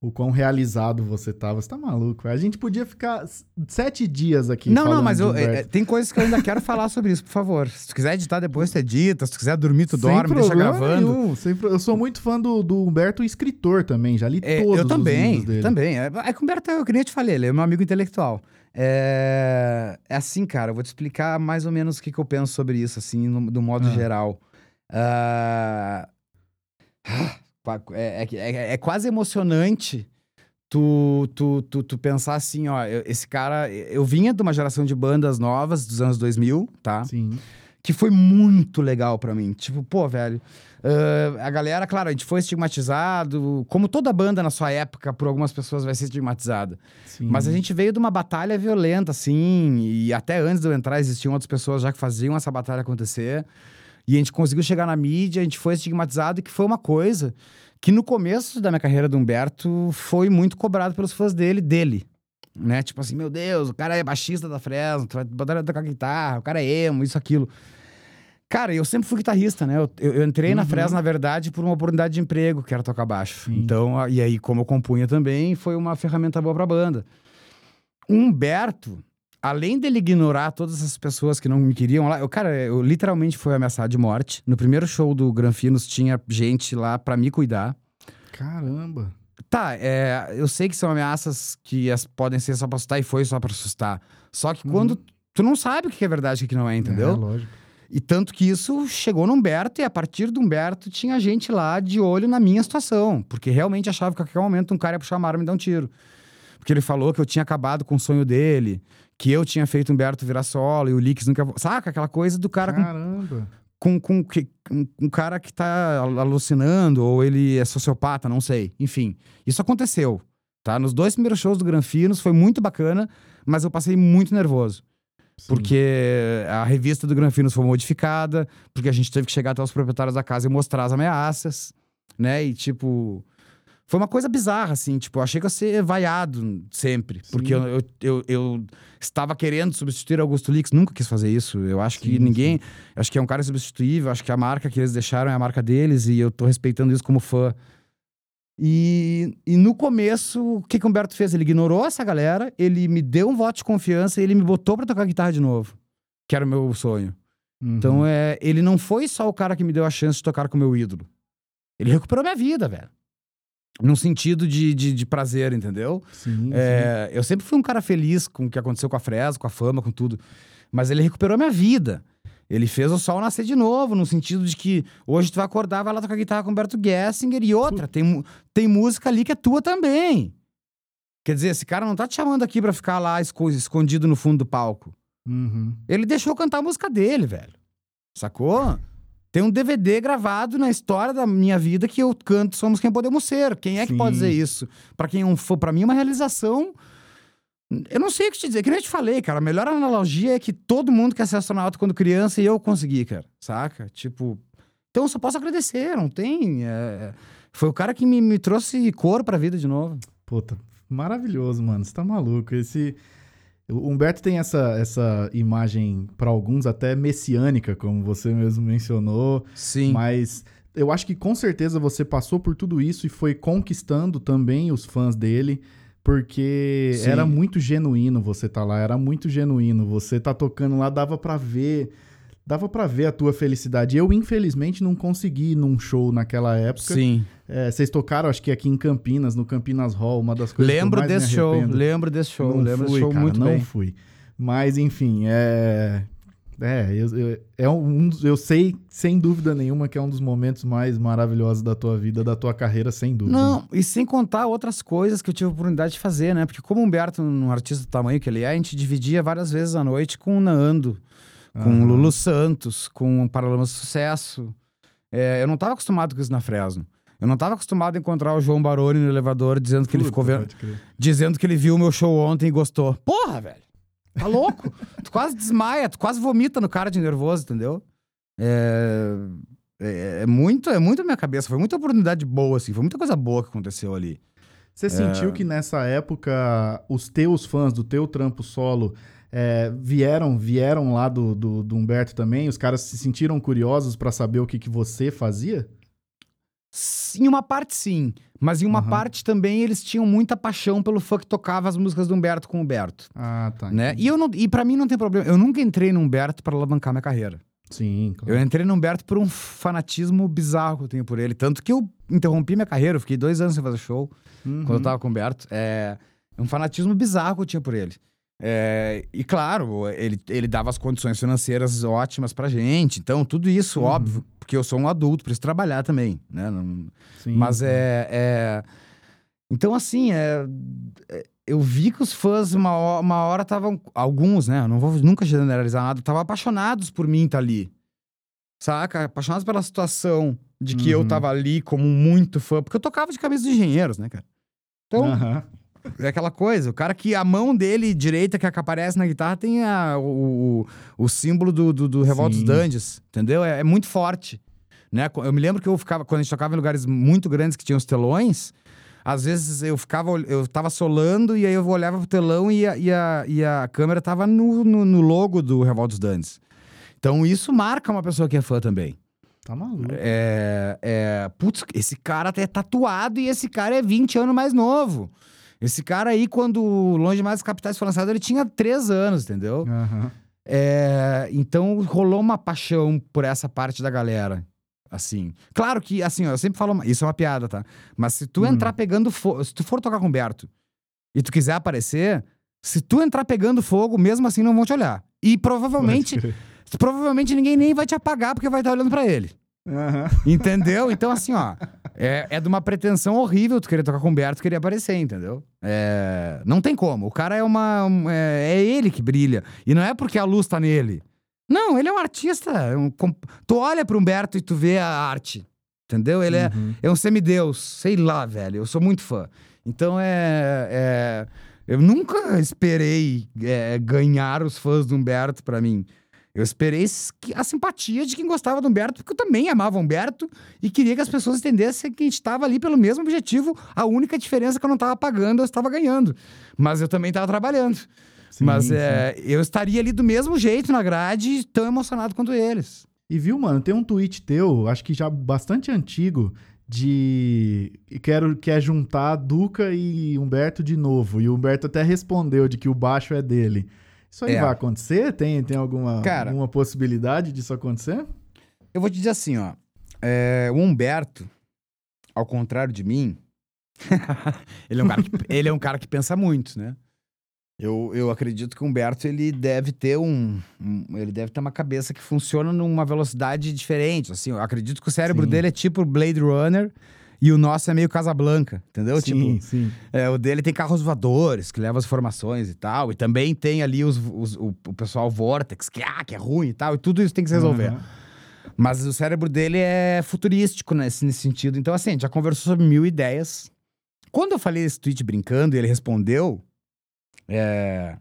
Speaker 1: o quão realizado você tava. Você tá maluco? A gente podia ficar sete dias aqui.
Speaker 2: Não, não, mas eu, é, é, tem coisas que eu ainda quero falar sobre isso, por favor. Se tu quiser editar depois, tu edita. Se tu quiser dormir, tu
Speaker 1: Sem
Speaker 2: dorme, deixa gravando.
Speaker 1: nenhum, sem Eu sou muito fã do, do Humberto escritor também. Já li
Speaker 2: É,
Speaker 1: todos
Speaker 2: eu também,
Speaker 1: os livros dele.
Speaker 2: também. É, é que o Humberto, eu nem eu te falei, ele é meu amigo intelectual. É, é assim, cara, eu vou te explicar mais ou menos o que, que eu penso sobre isso, assim, no, do modo
Speaker 1: Ah.
Speaker 2: geral. Ah, é, é, é- é quase emocionante tu, tu, tu, tu pensar assim, ó, eu- esse cara... Eu vinha de uma geração de bandas novas dos anos 2000, tá?
Speaker 1: Sim.
Speaker 2: que foi muito legal pra mim. Tipo, pô, velho. ah, a galera, claro, a gente foi estigmatizado, como toda banda na sua época, por algumas pessoas vai ser estigmatizada.
Speaker 1: Sim.
Speaker 2: Mas a gente veio de uma batalha violenta, assim, e até antes de eu entrar existiam outras pessoas já que faziam essa batalha acontecer. E a gente conseguiu chegar na mídia, a gente foi estigmatizado, que foi uma coisa que no começo da minha carreira do Humberto foi muito cobrado pelos fãs dele, dele. Né? Tipo assim, meu Deus, o cara é baixista da Fresno, tu vai botar tocar guitarra, o cara é emo, isso, aquilo. Cara, eu sempre fui guitarrista, né? Eu, eu- entrei na
Speaker 1: Uhum.
Speaker 2: Fresno, na verdade, por uma oportunidade de emprego, que era tocar baixo.
Speaker 1: Sim.
Speaker 2: Então, e aí, como eu compunha também, foi uma ferramenta boa pra banda. O Humberto, além dele ignorar todas essas pessoas que não me queriam lá, eu, cara, eu literalmente fui ameaçado de morte. No primeiro show do Granfinos tinha gente lá pra me cuidar.
Speaker 1: Caramba.
Speaker 2: Tá, é, eu sei que são ameaças que as, podem ser só pra assustar e foi só pra assustar. Só que quando tu não sabe o que é verdade e o que não é, entendeu?
Speaker 1: É, lógico.
Speaker 2: E tanto que isso chegou no Humberto e a partir do Humberto tinha gente lá de olho na minha situação. Porque realmente achava que a qualquer momento um cara ia puxar uma arma e me dar um tiro. Porque ele falou que eu tinha acabado com o sonho dele, que eu tinha feito Humberto virar solo e o Lix nunca. Saca? Aquela coisa do cara com
Speaker 1: Caramba.
Speaker 2: com, com, que- com um cara que tá al- alucinando, ou ele é sociopata, não sei. Enfim, isso aconteceu, tá? Nos dois primeiros shows do Granfinos foi muito bacana, mas eu passei muito nervoso.
Speaker 1: Sim.
Speaker 2: Porque a revista do Granfinos foi modificada, porque a gente teve que chegar até os proprietários da casa e mostrar as ameaças, né? E tipo. Foi uma coisa bizarra, assim, tipo, eu achei que ia ser vaiado sempre. Porque eu, eu, eu, eu estava querendo substituir Augusto Lix, nunca quis fazer isso. Eu acho que
Speaker 1: Sim,
Speaker 2: ninguém. Acho que é um cara insubstituível, acho que a marca que eles deixaram é a marca deles e eu tô respeitando isso como fã. E, e no começo, o que, que o Humberto fez? Ele ignorou essa galera, ele me deu um voto de confiança e ele me botou pra tocar guitarra de novo, que era o meu sonho.
Speaker 1: Uhum.
Speaker 2: Então, é, ele não foi só o cara que me deu a chance de tocar com o meu ídolo. Ele recuperou minha vida, velho. Num sentido de, de, de prazer, entendeu?
Speaker 1: Sim,
Speaker 2: É, eu sempre fui um cara feliz com o que aconteceu com a Fresno, com a fama, com tudo. Mas ele recuperou minha vida. Ele fez o sol nascer de novo, no sentido de que hoje tu vai acordar, vai lá tocar guitarra com o Humberto Gessinger e outra. Tem, tem música ali que é tua também. Quer dizer, esse cara não tá te chamando aqui pra ficar lá esco- escondido no fundo do palco.
Speaker 1: sim. Uhum.
Speaker 2: Ele deixou cantar a música dele, velho. Sacou? Tem um DVD gravado na história da minha vida que eu canto Somos Quem Podemos Ser. Quem é que
Speaker 1: Sim.
Speaker 2: pode dizer isso? Pra quem é um fã, pra mim é uma realização. Eu não sei o que te dizer, que nem eu te falei, cara. A melhor analogia é que todo mundo quer ser astronauta quando criança e eu consegui, cara. Saca? Tipo. Então eu só posso agradecer, não tem. é, Foi o cara que me, me trouxe cor pra vida de novo.
Speaker 1: Puta, maravilhoso, mano. Você tá maluco. Esse. O Humberto tem essa, essa imagem, pra alguns, até messiânica, como você mesmo mencionou.
Speaker 2: Sim.
Speaker 1: Mas eu acho que com certeza você passou por tudo isso e foi conquistando também os fãs dele, porque
Speaker 2: Sim.
Speaker 1: era muito genuíno você tá lá, era muito genuíno. Você tá tocando lá, dava pra ver, dava para ver a tua felicidade. Eu infelizmente não consegui ir num show naquela época.
Speaker 2: Sim.
Speaker 1: É, vocês tocaram, acho que aqui em Campinas, no Campinas Hall, uma das coisas
Speaker 2: Lembro
Speaker 1: que eu mais
Speaker 2: desse show, lembro desse show,
Speaker 1: não
Speaker 2: lembro
Speaker 1: fui,
Speaker 2: desse show
Speaker 1: cara,
Speaker 2: muito
Speaker 1: não
Speaker 2: bem.
Speaker 1: fui. Mas enfim, é é, eu, eu- é um eu sei sem dúvida nenhuma que é um dos momentos mais maravilhosos da tua vida, da tua carreira, sem dúvida.
Speaker 2: Não, e sem contar outras coisas que eu tive a oportunidade de fazer, né? Porque como o Humberto, um artista do tamanho que ele é, a gente dividia várias vezes à noite com o Nando, com o
Speaker 1: Aham.
Speaker 2: Lulu Santos, com o Paralamas Sucesso. É, eu não tava acostumado com isso na Fresno. Eu não tava acostumado a encontrar o João Baroni no elevador dizendo que ele
Speaker 1: Puta,
Speaker 2: ficou vendo, dizendo que ele viu o meu show ontem e gostou. Porra, velho! Tá louco? <laughs> tu quase desmaia, tu quase vomita no cara de nervoso, entendeu? É, é, é muito, é muito a minha cabeça. Foi muita oportunidade boa, assim. Foi muita coisa boa que aconteceu ali.
Speaker 1: Você sentiu que nessa época os teus fãs do teu trampo solo é, vieram vieram lá do, do, do Humberto também? Os caras se sentiram curiosos pra saber o que, que você fazia?
Speaker 2: Em uma parte, sim. Mas em uma
Speaker 1: Aham.
Speaker 2: parte também eles tinham muita paixão pelo fã que tocava as músicas do Humberto com o Humberto.
Speaker 1: Ah, tá.
Speaker 2: Né?
Speaker 1: entendi.
Speaker 2: E, eu não, e pra mim não tem problema. Eu nunca entrei no Humberto pra alavancar minha carreira.
Speaker 1: Sim, claro.
Speaker 2: Eu entrei no Humberto por um fanatismo bizarro que eu tenho por ele. Tanto que eu interrompi minha carreira. Eu fiquei dois anos sem fazer show.
Speaker 1: Uhum.
Speaker 2: quando eu tava com o Humberto. É um fanatismo bizarro que eu tinha por ele. É, e claro, ele, ele dava as condições financeiras ótimas pra gente. Então, tudo isso,
Speaker 1: Uhum.
Speaker 2: óbvio, porque eu sou um adulto, preciso trabalhar também, né? Não-
Speaker 1: Sim,
Speaker 2: mas é, é- Então, assim, é, eu vi que os fãs, uma hora, uma hora estavam. Alguns, né? eu Não vou nunca generalizar nada, estavam apaixonados por mim estar ali. Saca? Apaixonados pela situação de que eu
Speaker 1: Uhum.
Speaker 2: tava ali como muito fã. Porque eu tocava de camisa dos engenheiros, né, cara? Então,
Speaker 1: Aham.
Speaker 2: É aquela coisa, o cara que a mão dele direita que aparece na guitarra tem a- o, o, o símbolo do, do, do Revolta dos. Dandes, entendeu? É, é muito forte. Né? Eu me lembro que eu ficava, quando a gente tocava em lugares muito grandes que tinham os telões, às vezes eu ficava, eu tava solando e aí eu olhava pro telão e a, e a, e a câmera tava no, no, no logo do Revolta dos Dandes. Então isso marca uma pessoa que é fã também.
Speaker 1: Tá maluco.
Speaker 2: É, é, putz, esse cara é tatuado e esse cara é 20 anos mais novo. Esse cara aí, quando Longe Mais das Capitais foi lançado, ele tinha 3 anos, entendeu?
Speaker 1: Aham.
Speaker 2: É, então rolou uma paixão por essa parte da galera. Assim. Claro que, assim, ó, eu sempre falo, isso é uma piada, tá? Mas se tu
Speaker 1: Hum.
Speaker 2: entrar pegando fogo, se tu for tocar com o Humberto e tu quiser aparecer, se tu entrar pegando fogo, mesmo assim não vão te olhar. E provavelmente, provavelmente ninguém nem vai te apagar porque vai estar olhando pra ele.
Speaker 1: Aham.
Speaker 2: Entendeu? Então, assim, ó. É, é de uma pretensão horrível tu querer tocar com o Humberto e querer aparecer, entendeu? É, não tem como. O cara é uma. um- é, é ele que brilha. E não é porque a luz tá nele. Não, ele é um artista. é um tu olha pro Humberto e tu vê a arte. Entendeu? Ele é,
Speaker 1: Uhum.
Speaker 2: é um semideus. Sei lá, velho. Eu sou muito fã. Então é. é- eu nunca esperei é, ganhar os fãs do Humberto pra mim. Eu esperei a simpatia de quem gostava do Humberto, porque eu também amava o Humberto e queria que as pessoas entendessem que a gente estava ali pelo mesmo objetivo. A única diferença é que eu não estava pagando, eu estava ganhando. Mas eu também estava trabalhando.
Speaker 1: Sim,
Speaker 2: Mas
Speaker 1: sim.
Speaker 2: é, eu estaria ali do mesmo jeito na grade, tão emocionado quanto eles.
Speaker 1: E viu, mano, tem um tweet teu, acho que já bastante antigo, de quero quer juntar Duca e Humberto de novo. E o Humberto até respondeu de que o baixo é dele. Isso aí
Speaker 2: É.
Speaker 1: vai acontecer? Tem, tem alguma,
Speaker 2: Cara-
Speaker 1: alguma possibilidade disso acontecer?
Speaker 2: Eu vou te dizer assim, ó. é, o Humberto, ao contrário de mim, <laughs> ele, é um cara que, ele é um cara que pensa muito, né? Eu, eu acredito que o Humberto ele deve ter um, um- ele deve ter uma cabeça que funciona numa velocidade diferente. Assim, eu acredito que o cérebro
Speaker 1: Sim.
Speaker 2: dele é tipo Blade Runner e o nosso é meio Casablanca, entendeu?
Speaker 1: sim,
Speaker 2: Tipo,
Speaker 1: sim.
Speaker 2: é, o dele tem carros voadores que levam as informações e tal, e também tem ali os, os- o, o pessoal Vortex que, ah, que é ruim e tal, e tudo isso tem que se resolver.
Speaker 1: Aham.
Speaker 2: Mas o cérebro dele é futurístico nesse, nesse sentido. Então, assim, a gente já conversou sobre mil ideias. Quando eu falei esse tweet brincando e ele respondeu, é,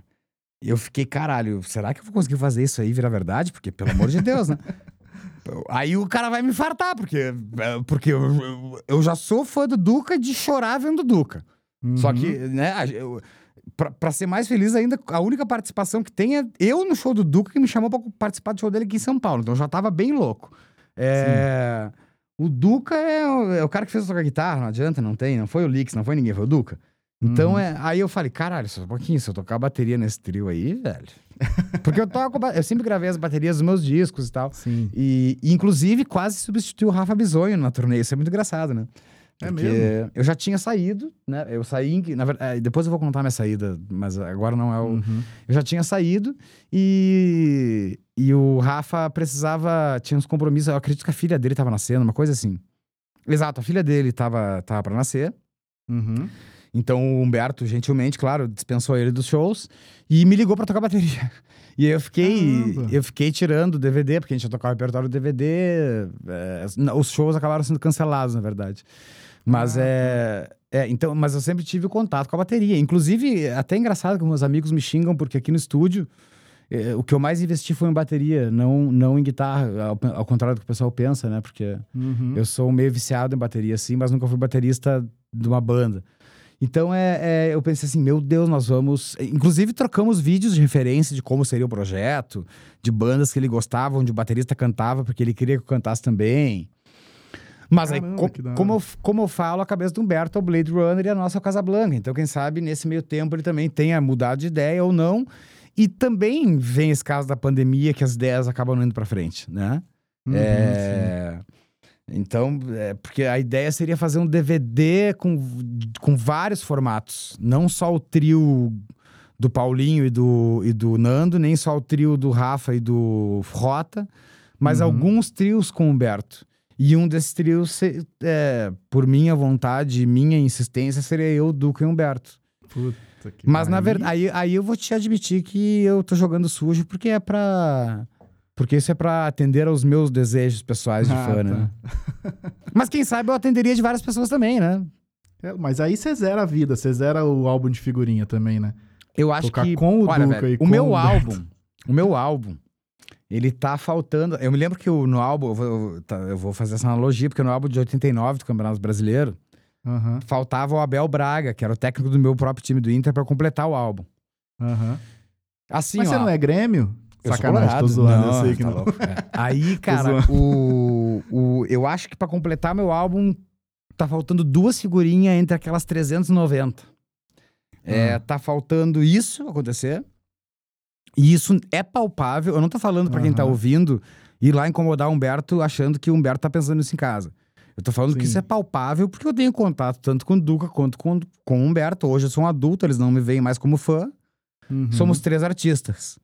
Speaker 2: eu fiquei, caralho, será que eu vou conseguir fazer isso aí virar verdade? Porque, pelo amor de Deus, né? <laughs> Aí o cara vai me fartar, porque, é, porque eu, eu- já sou fã do Duca de chorar vendo o Duca. Só
Speaker 1: Uhum.
Speaker 2: que, né, a- eu, pra, pra ser mais feliz ainda, a única participação que tem é eu no show do Duca que me chamou pra participar do show dele aqui em São Paulo. Então eu já tava bem louco. É, o Duca é, o- é o cara que fez tocar guitarra, não adianta, não tem, não foi o Lix, não foi ninguém, foi o Duca. Então
Speaker 1: Uhum.
Speaker 2: é, aí eu falei, caralho, só um pouquinho, se eu tocar bateria nesse trio aí, velho. <laughs> Porque eu toco, eu sempre gravei as baterias dos meus discos e tal.
Speaker 1: Sim.
Speaker 2: E, e, inclusive, quase substituiu o Rafa Bisonho na turnê. Isso é muito engraçado, né?
Speaker 1: É
Speaker 2: Porque
Speaker 1: mesmo?
Speaker 2: eu já tinha saído, né? Eu saí, na verdade, depois eu vou contar minha saída, mas agora não é o.
Speaker 1: Uhum.
Speaker 2: Eu já tinha saído e, e o Rafa precisava, tinha uns compromissos. Eu acredito que a filha dele tava nascendo, uma coisa assim. Exato, a filha dele tava, tava para nascer.
Speaker 1: Uhum.
Speaker 2: Então o Humberto, gentilmente, claro, dispensou ele dos shows e me ligou pra tocar bateria. <laughs> E eu fiquei,
Speaker 1: Caramba.
Speaker 2: eu fiquei tirando o DVD, porque a gente ia tocar o repertório do DVD. é, não, os shows acabaram sendo cancelados, na verdade. Mas
Speaker 1: Ah,
Speaker 2: é, é. Então, mas eu sempre tive contato com a bateria. Inclusive, é até engraçado que meus amigos me xingam, porque aqui no estúdio. é, o que eu mais investi foi em bateria, não, não em guitarra, ao, ao contrário do que o pessoal pensa, né? Porque
Speaker 1: Uhum.
Speaker 2: eu sou meio viciado em bateria, sim, mas nunca fui baterista de uma banda. Então é, é, eu pensei assim, meu Deus, nós vamos. Inclusive, trocamos vídeos de referência de como seria o projeto, de bandas que ele gostava, onde o baterista cantava, porque ele queria que eu cantasse também. Mas aí,
Speaker 1: Caramba,
Speaker 2: co-
Speaker 1: da hora.
Speaker 2: como, eu, como eu falo, a cabeça do Humberto é o Blade Runner e a nossa é o Casablanca. Então, quem sabe, nesse meio tempo, ele também tenha mudado de ideia ou não. E também vem esse caso da pandemia que as ideias acabam indo pra frente, né?
Speaker 1: Uhum, sim.
Speaker 2: Então, é, porque a ideia seria fazer um DVD com, com vários formatos. Não só o trio do Paulinho e do, e do Nando, nem só o trio do Rafa e do Rota, mas
Speaker 1: Uhum.
Speaker 2: alguns trios com o Humberto. E um desses trios, é, por minha vontade e minha insistência, seria eu, Duca e Humberto.
Speaker 1: Puta. Que
Speaker 2: Mas na verdade, aí, aí eu vou te admitir que eu tô jogando sujo porque é pra. Porque isso é pra atender aos meus desejos pessoais de
Speaker 1: Ah,
Speaker 2: fã,
Speaker 1: tá.
Speaker 2: né? <laughs> Mas quem sabe eu atenderia de várias pessoas também, né?
Speaker 1: É, mas aí você zera a vida, você zera o álbum de figurinha também, né?
Speaker 2: Eu acho
Speaker 1: Tocar
Speaker 2: que.
Speaker 1: com o
Speaker 2: olha,
Speaker 1: Duca
Speaker 2: velho,
Speaker 1: e
Speaker 2: o meu
Speaker 1: o
Speaker 2: álbum. O meu álbum. Ele tá faltando. Eu me lembro que no álbum. Eu vou, eu- tá, eu vou fazer essa analogia, porque no álbum de 89 do Campeonato Brasileiro,
Speaker 1: Aham,
Speaker 2: faltava o Abel Braga, que era o técnico do meu próprio time do Inter, pra completar o álbum.
Speaker 1: aham.
Speaker 2: Assim,
Speaker 1: Mas
Speaker 2: ó.
Speaker 1: você não é Grêmio?
Speaker 2: Eu
Speaker 1: Sacanagem, tô zoando, eu
Speaker 2: Não,
Speaker 1: sei que
Speaker 2: tá
Speaker 1: não.
Speaker 2: é. Aí, <laughs> cara, o, o, eu acho que pra completar meu álbum, tá faltando duas figurinhas entre aquelas 390. É,
Speaker 1: Ah.
Speaker 2: tá faltando isso acontecer. E isso é palpável. Eu não tô falando pra quem tá ouvindo ir lá incomodar o Humberto achando que o Humberto tá pensando isso em casa. Eu tô falando que
Speaker 1: Sim.
Speaker 2: isso é palpável porque eu tenho contato tanto com o Duca quanto com, com o Humberto. Hoje eu sou um adulto, eles não me veem mais como fã.
Speaker 1: Uhum.
Speaker 2: Somos três artistas.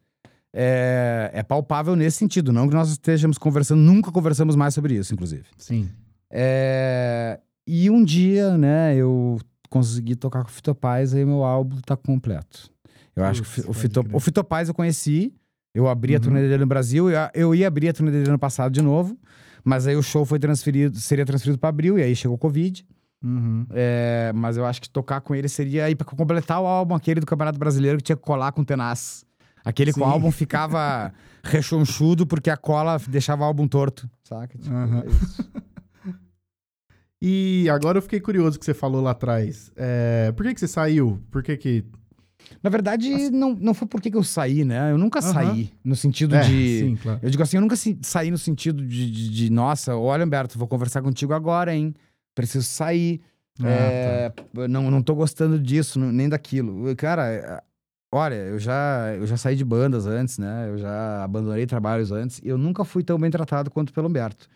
Speaker 2: É, é palpável nesse sentido, não que nós estejamos conversando, nunca conversamos mais sobre isso, inclusive.
Speaker 1: Sim.
Speaker 2: É, e um dia, né, eu consegui tocar com o Fito Paz, aí meu álbum tá completo. Eu acho que o o Fito, o Fito Paz eu conheci, eu abri a
Speaker 1: Uhum.
Speaker 2: turnê dele no Brasil, eu, eu ia abrir a turnê dele ano passado de novo, mas aí o show foi transferido, seria transferido para abril, e aí chegou o Covid.
Speaker 1: Uhum.
Speaker 2: É, mas eu acho que tocar com ele seria aí pra completar o álbum aquele do Campeonato Brasileiro que tinha que colar com tenaz. Aquele que o álbum ficava <laughs> rechonchudo porque a cola deixava o álbum torto, saca? Tipo,
Speaker 1: Aham.
Speaker 2: é isso. <laughs>
Speaker 1: E agora eu fiquei curioso que você falou lá atrás. É, por que, que você saiu? Por que que...
Speaker 2: Na verdade, não, não foi porque que eu saí, né? Eu nunca
Speaker 1: Aham.
Speaker 2: saí no sentido
Speaker 1: É,
Speaker 2: de.
Speaker 1: sim, claro.
Speaker 2: Eu digo assim, eu nunca saí no sentido de, de, de, nossa, olha, Humberto, vou conversar contigo agora, hein? Preciso sair.
Speaker 1: Ah,
Speaker 2: É,
Speaker 1: tá.
Speaker 2: não, não tô gostando disso, nem daquilo. Cara, olha, eu já, eu já saí de bandas antes, né? Eu já abandonei trabalhos antes e eu nunca fui tão bem tratado quanto pelo Humberto.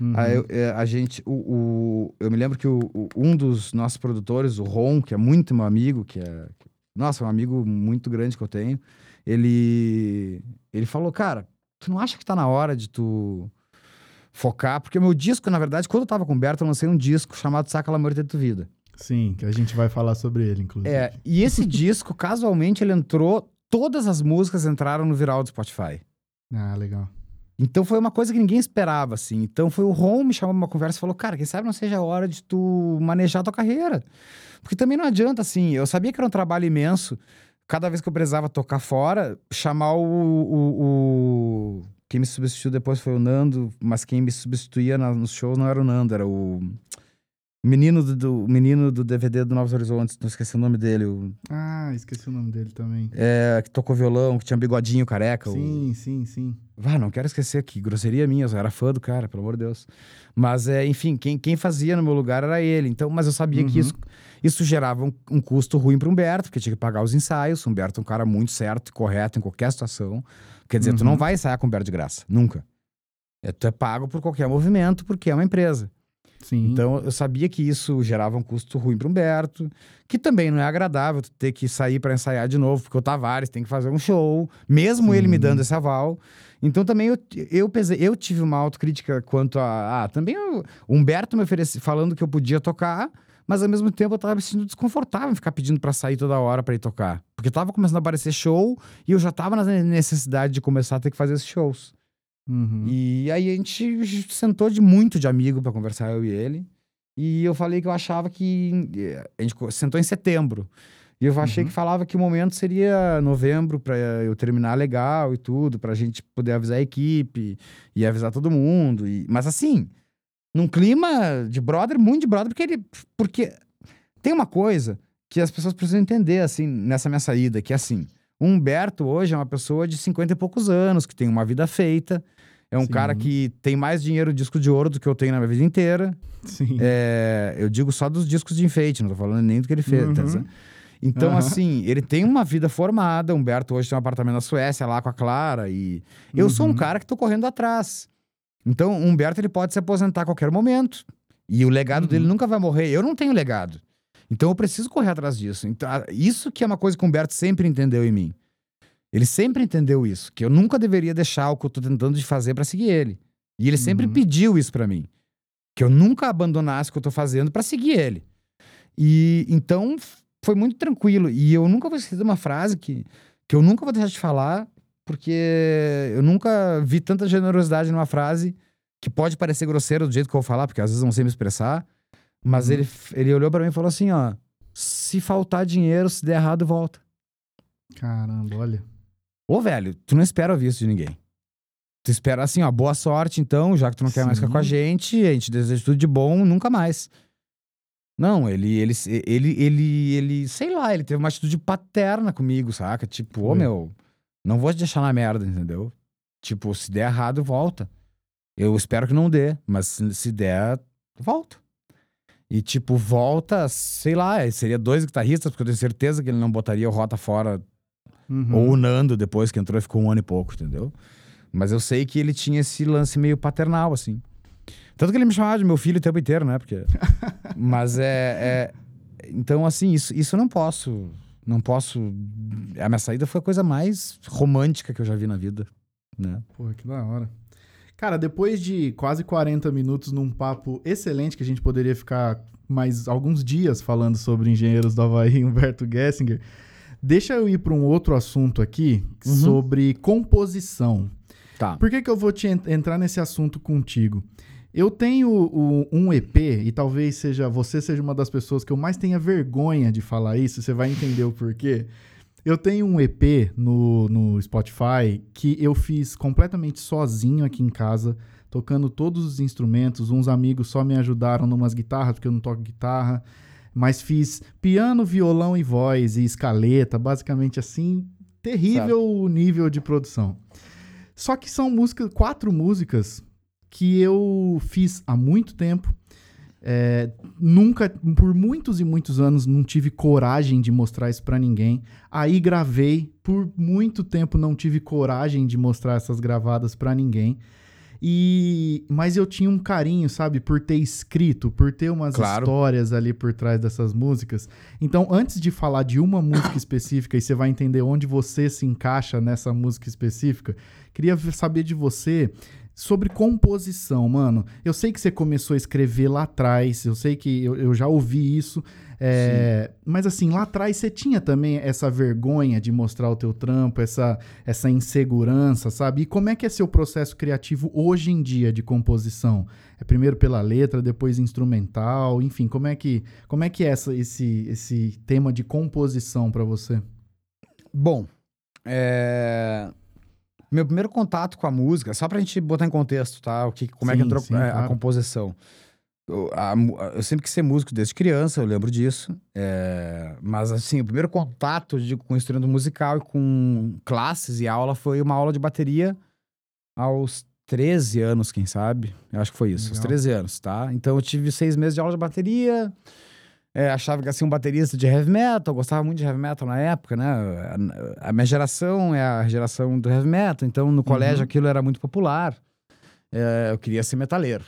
Speaker 1: Uhum.
Speaker 2: Aí eu- é, a gente, o, o- eu me lembro que o- o- um dos nossos produtores, o Ron, que é muito meu amigo, que é, nossa, é um amigo muito grande que eu tenho, ele, ele falou, cara, tu não acha que tá na hora de tu focar? Porque o meu disco, na verdade, quando eu tava com o Humberto, eu lancei um disco chamado Saca la Morte de Tu Vida.
Speaker 1: Sim, que a gente vai falar sobre ele, inclusive.
Speaker 2: É, e esse <laughs> disco, casualmente, ele entrou, todas as músicas entraram no viral do Spotify.
Speaker 1: Ah, legal.
Speaker 2: Então foi uma coisa que ninguém esperava, assim. Então foi o Ron me chamou pra uma conversa e falou: Cara, quem sabe não seja a hora de tu manejar tua carreira. Porque também não adianta, assim. Eu sabia que era um trabalho imenso. Cada vez que eu precisava tocar fora, chamar o. o- o- Quem me substituiu depois foi o Nando, mas quem me substituía na- nos shows não era o Nando, era o. Menino do, menino do DVD do Novos Horizontes, não esqueci o nome dele, o,
Speaker 1: Ah, esqueci o nome dele também.
Speaker 2: é, que tocou violão, que tinha bigodinho careca. o-
Speaker 1: Sim, sim, sim.
Speaker 2: Vá, não quero esquecer que grosseria minha, eu era fã do cara, pelo amor de Deus. Mas, é, enfim, quem, quem fazia no meu lugar era ele. Então, mas eu sabia que
Speaker 1: Uhum.
Speaker 2: isso, isso gerava um, um custo ruim para Humberto, porque tinha que pagar os ensaios. O Humberto é um cara muito certo e correto em qualquer situação. Quer dizer, tu
Speaker 1: Uhum.
Speaker 2: não vai ensaiar com o Humberto de graça, nunca. É, tu é pago por qualquer movimento, porque é uma empresa.
Speaker 1: Sim.
Speaker 2: Então, eu sabia que isso gerava um custo ruim para Humberto, que também não é agradável ter que sair para ensaiar de novo, porque o Tavares tem que fazer um show, mesmo ele me
Speaker 1: Sim.
Speaker 2: dando esse aval. Então, também eu, eu, pesei- eu tive uma autocrítica quanto a. Ah, também o Humberto me ofereceu, falando que eu podia tocar, mas ao mesmo tempo eu tava me sentindo desconfortável em ficar pedindo para sair toda hora para ir tocar. Porque tava começando a aparecer show e eu já tava na necessidade de começar a ter que fazer esses shows.
Speaker 1: Uhum.
Speaker 2: E aí a gente sentou de muito de amigo pra conversar, eu e ele. E eu falei que eu achava que. eh, A gente sentou em setembro. E eu achei
Speaker 1: Uhum.
Speaker 2: que falava que o momento seria novembro pra eu terminar legal e tudo, pra gente poder avisar a equipe e avisar todo mundo. E... Mas assim, num clima de brother, muito de brother, porque ele. Porque tem uma coisa que as pessoas precisam entender, assim, nessa minha saída, que é assim. O Humberto hoje é uma pessoa de 50 e poucos anos, que tem uma vida feita. É um
Speaker 1: Sim.
Speaker 2: cara que tem mais dinheiro disco de ouro do que eu tenho na minha vida inteira.
Speaker 1: Sim.
Speaker 2: É, eu digo só dos discos de enfeite, não tô falando nem do que ele fez. tá
Speaker 1: Uhum.
Speaker 2: certo? Então,
Speaker 1: Aham.
Speaker 2: assim, ele tem uma vida formada. Humberto hoje tem um apartamento na Suécia, lá com a Clara. E eu sou um
Speaker 1: Uhum.
Speaker 2: cara que tô correndo atrás. Então, o Humberto ele pode se aposentar a qualquer momento. E o legado
Speaker 1: Uhum.
Speaker 2: dele nunca vai morrer. Eu não tenho legado. Então, eu preciso correr atrás disso. Então, isso que é uma coisa que o Humberto sempre entendeu em mim. Ele sempre entendeu isso, que eu nunca deveria deixar o que eu tô tentando de fazer pra seguir ele. E ele sempre
Speaker 1: Uhum.
Speaker 2: pediu isso pra mim, que eu nunca abandonasse o que eu tô fazendo pra seguir ele. E então foi muito tranquilo. E eu nunca vou esquecer de uma frase que, que eu nunca vou deixar de falar, porque eu nunca vi tanta generosidade numa frase que pode parecer grosseira do jeito que eu vou falar, porque às vezes não sei me expressar. Mas
Speaker 1: Uhum.
Speaker 2: ele, ele olhou pra mim e falou assim: ó, se faltar dinheiro, se der errado, volta.
Speaker 1: Caramba, olha.
Speaker 2: Ô, velho, tu não espera ouvir isso de ninguém. Tu espera assim, ó, boa sorte então, já que tu não quer mais ficar com a gente, a gente deseja tudo de bom, nunca mais. Não, ele, ele, ele, ele, ele, sei lá, ele teve uma atitude paterna comigo, saca? Tipo, ô meu, não vou te deixar na merda, entendeu? Tipo, se der errado, volta. Eu espero que não dê, mas se, se der, volta. E tipo, volta, sei lá, seria dois guitarristas, porque eu tenho certeza que ele não botaria o Rota fora
Speaker 1: Uhum.
Speaker 2: ou o Nando, depois que entrou e ficou um ano e pouco, entendeu? Mas eu sei que ele tinha esse lance meio paternal, assim. Tanto que ele me chamava de meu filho o tempo inteiro, né? Porque... <laughs> Mas é, é- Então, assim, isso, isso eu não posso. Não posso. A minha saída foi a coisa mais romântica que eu já vi na vida, né?
Speaker 1: Porra, que da hora. Cara, depois de quase 40 minutos num papo excelente, que a gente poderia ficar mais alguns dias falando sobre engenheiros do Havaí e Humberto Gessinger, deixa eu ir para um outro assunto aqui
Speaker 2: Uhum.
Speaker 1: sobre composição.
Speaker 2: Tá.
Speaker 1: Por que, que eu vou te en- entrar nesse assunto contigo? Eu tenho o- um EP, e talvez seja você seja uma das pessoas que eu mais tenha vergonha de falar isso, você vai entender o porquê. Eu tenho um EP no, no Spotify que eu fiz completamente sozinho aqui em casa, tocando todos os instrumentos. Uns amigos só me ajudaram numas guitarras, porque eu não toco guitarra. Mas fiz piano, violão e voz e escaleta, basicamente assim, terrível o nível de produção. Só que são músicas, quatro músicas que eu fiz há muito tempo. É, nunca, por muitos e muitos anos, não tive coragem de mostrar isso pra ninguém. Aí gravei, por muito tempo não tive coragem de mostrar essas gravadas pra ninguém. E mas eu tinha um carinho, sabe, por ter escrito, por ter umas
Speaker 2: Claro.
Speaker 1: histórias ali por trás dessas músicas. Então, antes de falar de uma música <coughs> específica e você vai entender onde você se encaixa nessa música específica, queria saber de você sobre composição, mano. Eu sei que você começou a escrever lá atrás, eu sei que eu, eu já ouvi isso, é, mas assim, lá atrás você tinha também essa vergonha de mostrar o teu trampo, essa, essa insegurança, sabe? E como é que é seu processo criativo hoje em dia de composição? É primeiro pela letra, depois instrumental, enfim, como é que, como é, que é essa, esse, esse tema de composição pra você?
Speaker 2: Bom, é, meu primeiro contato com a música, só pra gente botar em contexto, tá? O que, como é que
Speaker 1: Sim,
Speaker 2: entrou
Speaker 1: sim,
Speaker 2: é, a
Speaker 1: claro.
Speaker 2: composição. Eu, a eu sempre quis ser músico desde criança, eu lembro disso. é, mas, assim, o primeiro contato de- com instrumento musical e com classes e aula foi uma aula de bateria aos 13 anos, quem sabe? Eu acho que foi isso, aos
Speaker 1: Legal.
Speaker 2: 13 anos, tá? Então eu tive seis meses de aula de bateria. É, achava que ser um baterista de heavy metal, gostava muito de heavy metal na época, né? A, a minha geração é a geração do heavy metal, então no colégio
Speaker 1: Uhum.
Speaker 2: aquilo era muito popular. É, eu queria ser metaleiro.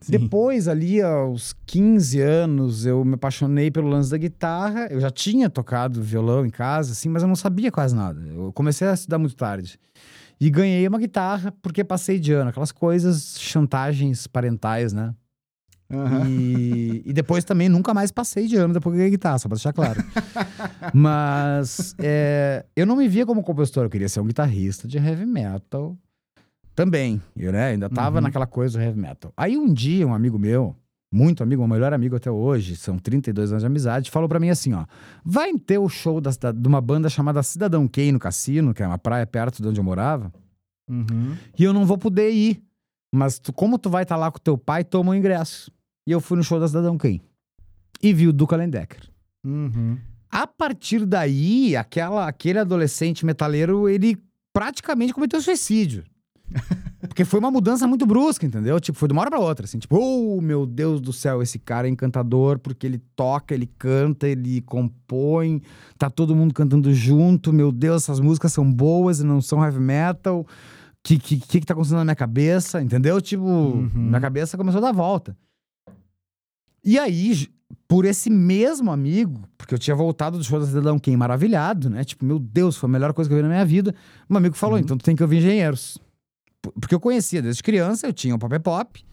Speaker 1: Sim.
Speaker 2: Depois, ali aos 15 anos, eu me apaixonei pelo lance da guitarra. Eu já tinha tocado violão em casa, assim, mas eu não sabia quase nada. Eu comecei a estudar muito tarde. E ganhei uma guitarra porque passei de ano, aquelas coisas, chantagens parentais, né?
Speaker 1: Aham.
Speaker 2: E, e depois também nunca mais passei de ano depois que ganhei guitarra, só pra deixar claro. <laughs> Mas é, eu não me via como compositor, eu queria ser um guitarrista de heavy metal também. Eu né, ainda tava
Speaker 1: Uhum.
Speaker 2: naquela coisa do heavy metal. Aí um dia, um amigo meu, muito amigo, meu melhor amigo até hoje, são 32 anos de amizade, falou pra mim assim: ó, vai ter o show da, da- de uma banda chamada Cidadão Kane no Cassino, que é uma praia perto de onde eu morava,
Speaker 1: Uhum.
Speaker 2: e eu não vou poder ir. Mas tu- como tu vai estar lá com teu pai, toma o ingresso. E eu fui no show da Cidadão Kane. E vi o Duca Lendecker.
Speaker 1: Uhum.
Speaker 2: A partir daí, aquela, aquele adolescente metaleiro, ele praticamente cometeu suicídio. Porque foi uma mudança muito brusca, entendeu? Tipo, foi de uma hora pra outra, assim. Tipo, oh, meu Deus do céu, esse cara é encantador porque ele toca, ele canta, ele compõe, tá todo mundo cantando junto. Meu Deus, essas músicas são boas e não são heavy metal. O que, que, que que tá acontecendo na minha cabeça, entendeu? Tipo,
Speaker 1: Uhum.
Speaker 2: minha cabeça começou a dar volta. E aí, por esse mesmo amigo, porque eu tinha voltado do show da Cidadão Quem maravilhado, né? Tipo, meu Deus, foi a melhor coisa que eu vi na minha vida. Um amigo falou:
Speaker 1: Uhum.
Speaker 2: então tu tem que ouvir engenheiros. Porque eu conhecia desde criança, eu tinha o Pop é Pop,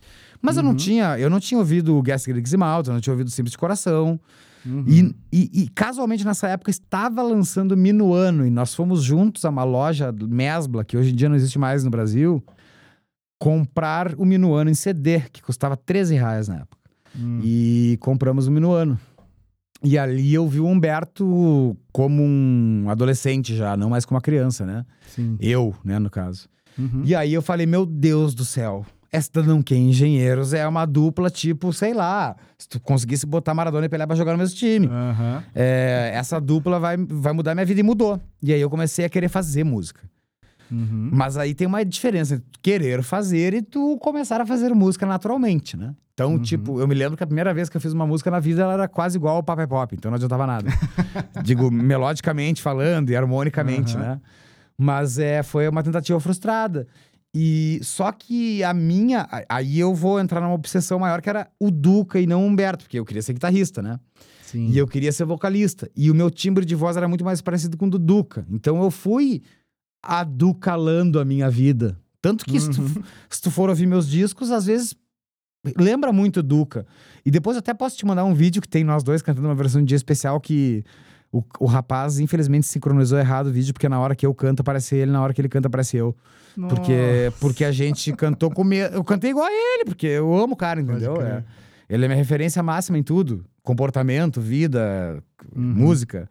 Speaker 2: mas eu não
Speaker 1: Uhum.
Speaker 2: tinha, eu não tinha ouvido o Gas Griggs e Malta, eu não tinha ouvido Simples de Coração.
Speaker 1: Uhum.
Speaker 2: E, e- e, casualmente nessa época estava lançando Minuano e nós fomos juntos a uma loja Mesbla, que hoje em dia não existe mais no Brasil, comprar o Minuano em CD, que custava 13 reais na época.
Speaker 1: Hum.
Speaker 2: E compramos o Minuano. E ali eu vi o Humberto como um adolescente já, não mais como uma criança, né?
Speaker 1: Sim.
Speaker 2: Eu, né, no caso.
Speaker 1: Uhum.
Speaker 2: E aí eu falei, meu Deus do céu, esta não que engenheiros é uma dupla tipo, sei lá, se tu conseguisse botar Maradona e Pelé pra jogar no mesmo time.
Speaker 1: Aham.
Speaker 2: É, essa dupla vai, vai mudar minha vida e mudou. E aí eu comecei a querer fazer música.
Speaker 1: Uhum.
Speaker 2: Mas aí tem uma diferença entre tu querer fazer e tu começar a fazer música naturalmente, né? Então,
Speaker 1: Uhum.
Speaker 2: tipo, eu me lembro que a primeira vez que eu fiz uma música na vida, ela era quase igual ao Pop é Pop, então não adiantava nada. <laughs> Digo, melodicamente falando e harmonicamente, né? Mas é, foi uma tentativa frustrada. E só que a minha. Aí eu vou entrar numa obsessão maior que era o Duca e não o Humberto, porque eu queria ser guitarrista, né?
Speaker 1: Sim.
Speaker 2: E eu queria ser vocalista. E o meu timbre de voz era muito mais parecido com o do Duca. Então eu fui aducalando a minha vida. Tanto que se, tu,
Speaker 1: Uhum. <laughs>
Speaker 2: se tu for ouvir meus discos, às vezes lembra muito o Duca. E depois eu até posso te mandar um vídeo que tem nós dois cantando uma versão de dia especial que o, o rapaz, infelizmente, sincronizou errado o vídeo, porque na hora que eu canto aparece ele, na hora que ele canta aparece eu. Porque, porque a gente cantou com me... Eu cantei igual a ele, porque eu amo o cara, entendeu? É. Ele é minha referência máxima em tudo. Comportamento, vida,
Speaker 1: Uhum.
Speaker 2: música.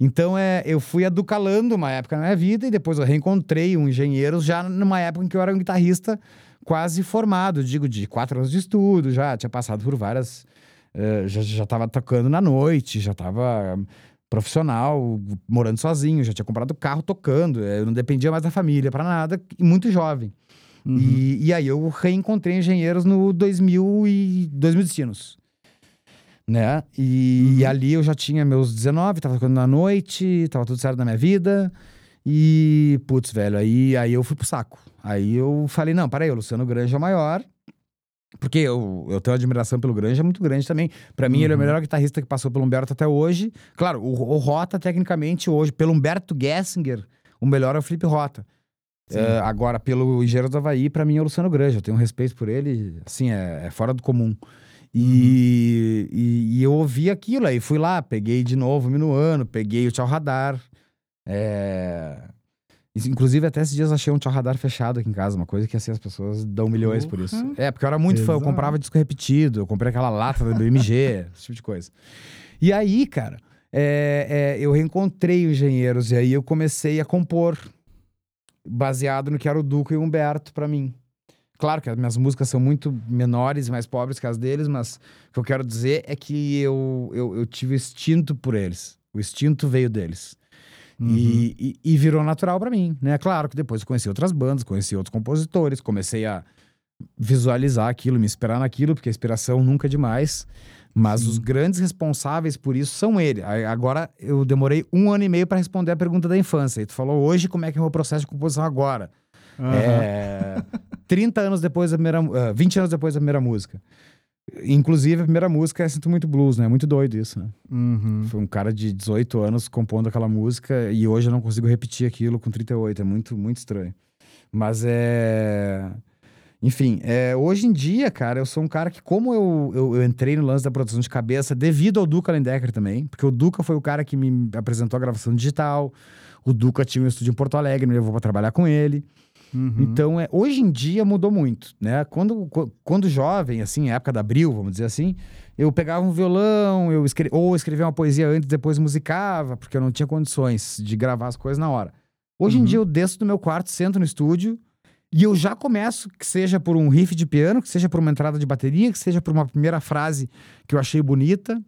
Speaker 2: Então, é, eu fui aducalando uma época na minha vida e depois eu reencontrei um engenheiro já numa época em que eu era um guitarrista quase formado, digo, de quatro anos de estudo, já tinha passado por várias... eh, já, já tava tocando na noite, já tava profissional, morando sozinho, já tinha comprado carro tocando, eh, eu não dependia mais da família pra nada, e muito jovem.
Speaker 1: Uhum.
Speaker 2: E, e aí eu reencontrei engenheiros no 2000 e 2000 destinos. Né? E,
Speaker 1: Uhum.
Speaker 2: e ali eu já tinha meus 19, tava tocando na noite, tava tudo certo na minha vida. E, putz, velho, aí, aí eu fui pro saco. Aí eu falei, não, peraí, o Luciano Granja é o maior. Porque eu, eu tenho admiração pelo Granja muito grande também. Pra mim, ele é o
Speaker 1: Uhum.
Speaker 2: melhor guitarrista que passou pelo Humberto até hoje. Claro, o, o Rota, tecnicamente, hoje, pelo Humberto Gessinger, o melhor é o Felipe Rota. É, agora, pelo Engenheiro do Havaí, pra mim é o Luciano Granja. Eu tenho um respeito por ele, assim, é, é fora do comum. E, e, e eu ouvi aquilo, aí fui lá, peguei de novo Minuano, peguei o Tchau Radar. É... Inclusive, até esses dias achei um Tchau Radar fechado aqui em casa, uma coisa que assim as pessoas dão milhões por isso. É, porque eu era muito fã, eu
Speaker 1: Exato.
Speaker 2: comprava disco repetido, eu comprei aquela lata do BMG, <laughs> esse tipo de coisa. E aí, cara, é, é, eu reencontrei os engenheiros e aí eu comecei a compor, baseado no que era o Duca e o Humberto pra mim. Claro que as minhas músicas são muito menores e mais pobres que as deles, mas o que eu quero dizer é que eu, eu, eu tive instinto por eles. O instinto veio deles.
Speaker 1: Uhum.
Speaker 2: E, e, e virou natural pra mim, né? Claro que depois eu conheci outras bandas, conheci outros compositores, comecei a visualizar aquilo, me inspirar naquilo, porque a inspiração nunca é demais. Mas
Speaker 1: Sim.
Speaker 2: os grandes responsáveis por isso são ele. Agora, eu demorei um ano e meio pra responder a pergunta da infância. E tu falou hoje como é que é o meu processo de composição agora.
Speaker 1: Aham.
Speaker 2: É, 30 anos depois da primeira... ah, 20 anos depois da primeira música. Inclusive, a primeira música é Sinto Muito Blues, né? É muito doido isso, né?
Speaker 1: Uhum.
Speaker 2: Foi um cara de 18 anos compondo aquela música e hoje eu não consigo repetir aquilo com 38. É muito, muito estranho. Mas é. Enfim, é, hoje em dia, cara, eu sou um cara que, como eu, eu, eu entrei no lance da produção de cabeça, devido ao Duca Lendecker também, porque o Duca foi o cara que me apresentou a gravação digital, o Duca tinha um estúdio em Porto Alegre, me levou pra trabalhar com ele.
Speaker 1: Uhum.
Speaker 2: Então, é, hoje em dia mudou muito, né? Quando, qu- quando jovem, assim, época da Abril, vamos dizer assim, eu pegava um violão, eu escre... ou escrevia uma poesia antes, depois musicava, porque eu não tinha condições de gravar as coisas na hora. Hoje em
Speaker 1: Uhum.
Speaker 2: dia eu desço do meu quarto, sento no estúdio e eu já começo, que seja por um riff de piano, que seja por uma entrada de bateria, que seja por uma primeira frase que eu achei bonita.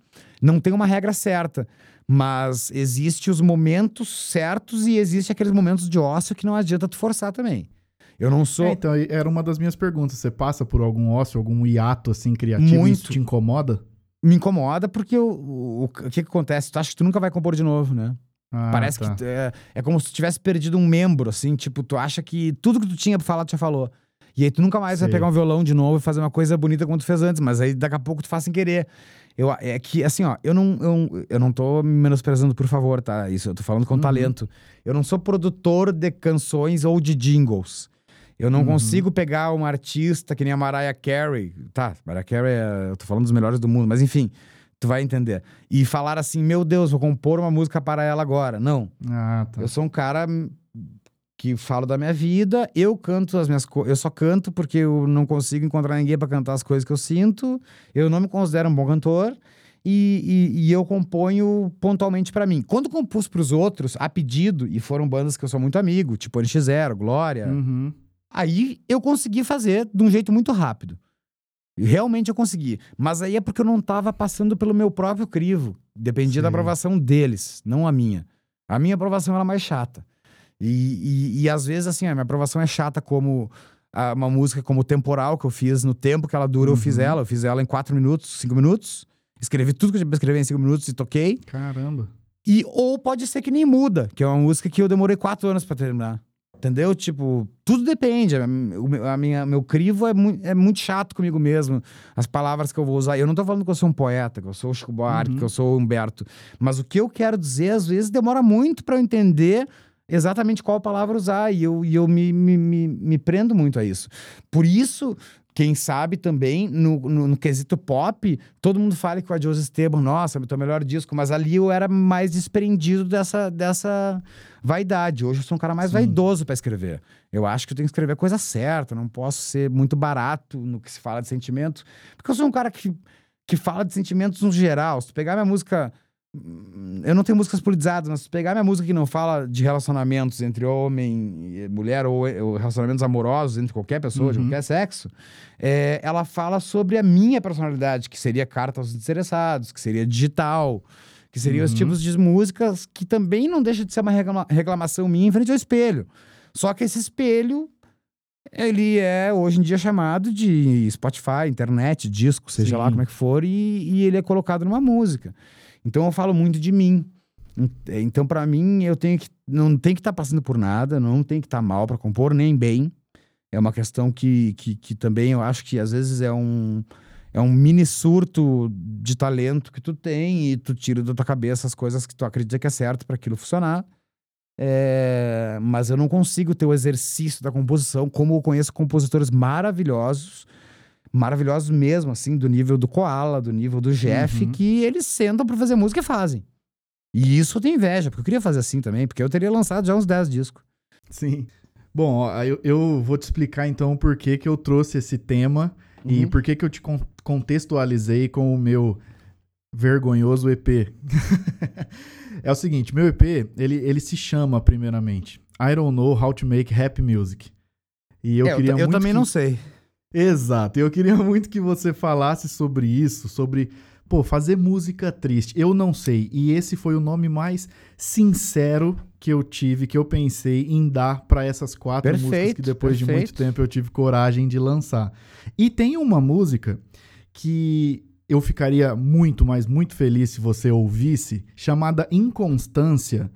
Speaker 2: Não tem uma regra certa, mas existe os momentos certos e existe aqueles momentos de ócio que não adianta tu forçar também. Eu não sou
Speaker 1: É, então, era uma das minhas perguntas. Você passa por algum ócio, algum hiato assim criativo? e
Speaker 2: Muito.
Speaker 1: Isso te incomoda?
Speaker 2: me incomoda porque o, o, o que, que acontece? Tu acha que tu nunca vai compor de novo, né?
Speaker 1: Ah,
Speaker 2: Parece
Speaker 1: tá.
Speaker 2: que é, é como se tu tivesse perdido um membro, assim, tipo, tu acha que tudo que tu tinha pra falar, tu já falou. E aí tu nunca mais vai
Speaker 1: Sei.
Speaker 2: pegar um violão de novo e fazer uma coisa bonita como tu fez antes, mas aí daqui a pouco tu faz sem querer. Eu, é que, assim, ó, eu não, eu, eu não tô me menosprezando, por favor, tá? Isso, eu tô falando com
Speaker 1: Uhum.
Speaker 2: talento. Eu não sou produtor de canções ou de jingles. Eu não
Speaker 1: Uhum.
Speaker 2: consigo pegar uma artista que nem a Mariah Carey. Tá, Mariah Carey, é, eu tô falando dos melhores do mundo, mas enfim, tu vai entender. E falar assim, meu Deus, vou compor uma música para ela agora. Não.
Speaker 1: Ah, tá.
Speaker 2: Eu sou um cara que falo da minha vida, eu canto as minhas coisas. Eu só canto porque eu não consigo encontrar ninguém pra cantar as coisas que eu sinto. Eu não me considero um bom cantor. E, e- e eu componho pontualmente pra mim. Quando compus pros outros, a pedido, e foram bandas que eu sou muito amigo, tipo NX0, Glória,
Speaker 1: Uhum.
Speaker 2: Aí eu consegui fazer de um jeito muito rápido. Realmente eu consegui. Mas aí é porque eu não tava passando pelo meu próprio crivo. Dependia da
Speaker 1: Sei.
Speaker 2: aprovação deles, não a minha. A minha aprovação era mais chata. E, e, e às vezes, assim, a minha aprovação é chata como a- uma música como Temporal, que eu fiz no tempo que ela dura, eu fiz
Speaker 1: Uhum.
Speaker 2: ela. Eu fiz ela em quatro minutos, cinco minutos. Escrevi tudo que eu tinha pra escrever em cinco minutos e toquei.
Speaker 1: Caramba.
Speaker 2: E, ou pode ser que nem muda, que é uma música que eu demorei quatro anos pra terminar. Entendeu? Tipo, tudo depende. A, minha, meu crivo é, mui- é muito chato comigo mesmo. As palavras que eu vou usar. Eu não tô falando que eu sou um poeta, que eu sou o Chico Buarque,
Speaker 1: Uhum.
Speaker 2: que eu sou o Humberto. Mas o que eu quero dizer, às vezes, demora muito pra eu entender exatamente qual palavra usar. E eu, e eu me, me, me, me prendo muito a isso. Por isso, quem sabe também, no, no, no quesito pop, todo mundo fala que o Adios Esteban, nossa, o teu melhor disco, mas ali eu era mais desprendido dessa, dessa vaidade. Hoje eu sou um cara mais
Speaker 1: Sim.
Speaker 2: vaidoso pra escrever. Eu acho que eu tenho que escrever a coisa certa, não posso ser muito barato no que se fala de sentimento, porque eu sou um cara que, que fala de sentimentos no geral. Se tu pegar minha música. Hum, Eu não tenho músicas politizadas, mas se pegar minha música que não fala de relacionamentos entre homem e mulher ou, ou relacionamentos amorosos entre qualquer pessoa, de
Speaker 1: Uhum.
Speaker 2: qualquer sexo, é, ela fala sobre a minha personalidade, que seria carta aos interessados, que seria digital, que seriam os
Speaker 1: Uhum.
Speaker 2: tipos de músicas que também não deixa de ser uma reclama- reclamação minha em frente ao espelho. Só que esse espelho, ele é hoje em dia chamado de Spotify, internet, disco, seja lá
Speaker 1: Sim.
Speaker 2: como é que for, e, e ele é colocado numa música. Então eu falo muito de mim. En- Então, pra mim, eu tenho que. Não tem que estar passando por nada, não tem que estar mal pra compor, nem bem. É uma questão que, que, que também eu acho que às vezes é um, é um mini surto de talento que tu tem e tu tira da tua cabeça as coisas que tu acredita que é certo para aquilo funcionar. É, mas eu não consigo ter o exercício da composição como eu conheço compositores maravilhosos, maravilhosos mesmo, assim, do nível do Koala, do nível do Jeff,
Speaker 1: Uhum.
Speaker 2: que eles sentam pra fazer música e fazem. E isso eu tenho inveja, porque eu queria fazer assim também, porque eu teria lançado já uns 10 discos.
Speaker 1: Sim. Bom, ó, eu, eu vou te explicar então por que, que eu trouxe esse tema e
Speaker 2: Uhum.
Speaker 1: por que, que eu te con- contextualizei com o meu vergonhoso EP. <laughs> é o seguinte, meu EP, ele, ele se chama, primeiramente, I Don't Know How to Make Happy Music. E eu
Speaker 2: É,
Speaker 1: queria
Speaker 2: eu
Speaker 1: muito
Speaker 2: também
Speaker 1: que-
Speaker 2: não sei.
Speaker 1: Exato. Eu queria <laughs> muito que você falasse sobre isso, sobre, pô, fazer música triste. Eu não sei. E esse foi o nome mais sincero que eu tive, que eu pensei em dar pra essas quatro músicas
Speaker 2: Perfeito,
Speaker 1: que depois de muito
Speaker 2: perfeito.
Speaker 1: tempo eu tive coragem de lançar. E tem uma música que eu ficaria muito, mas muito feliz se você ouvisse, chamada Inconstância,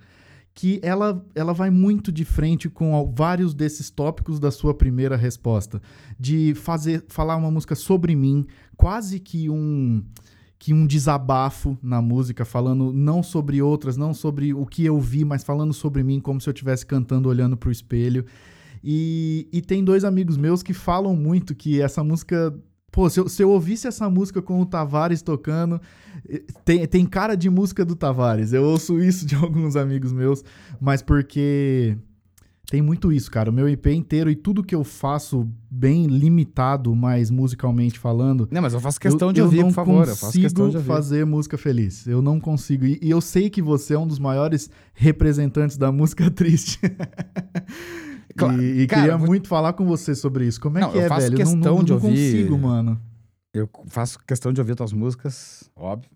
Speaker 1: que ela, ela vai muito de frente com vários desses tópicos da sua primeira resposta, de fazer falar uma música sobre mim, quase que um que um desabafo na música, falando não sobre outras, não sobre o que eu vi, mas falando sobre mim, como se eu estivesse cantando olhando pro espelho. E, e tem dois amigos meus que falam muito que essa música. Pô, se eu, se eu ouvisse essa música com o Tavares tocando, tem, tem cara de música do Tavares. Eu ouço isso de <laughs> alguns amigos meus, mas porque tem muito isso, cara. O meu IP inteiro e tudo que eu faço bem limitado, mas musicalmente falando,
Speaker 2: Não, mas eu faço questão
Speaker 1: eu,
Speaker 2: de ouvir, por favor. Eu faço questão
Speaker 1: consigo
Speaker 2: de ouvir.
Speaker 1: fazer música feliz. Eu não consigo. E, e eu sei que você é um dos maiores representantes da música <laughs> triste.
Speaker 2: Claro,
Speaker 1: e e
Speaker 2: cara,
Speaker 1: queria
Speaker 2: vou-
Speaker 1: muito falar com você sobre isso. Como é
Speaker 2: Não,
Speaker 1: que
Speaker 2: eu
Speaker 1: é,
Speaker 2: faço
Speaker 1: velho? Eu não,
Speaker 2: questão
Speaker 1: não,
Speaker 2: de
Speaker 1: não
Speaker 2: ouvir-
Speaker 1: consigo, mano.
Speaker 2: Eu faço questão de ouvir tuas músicas, óbvio.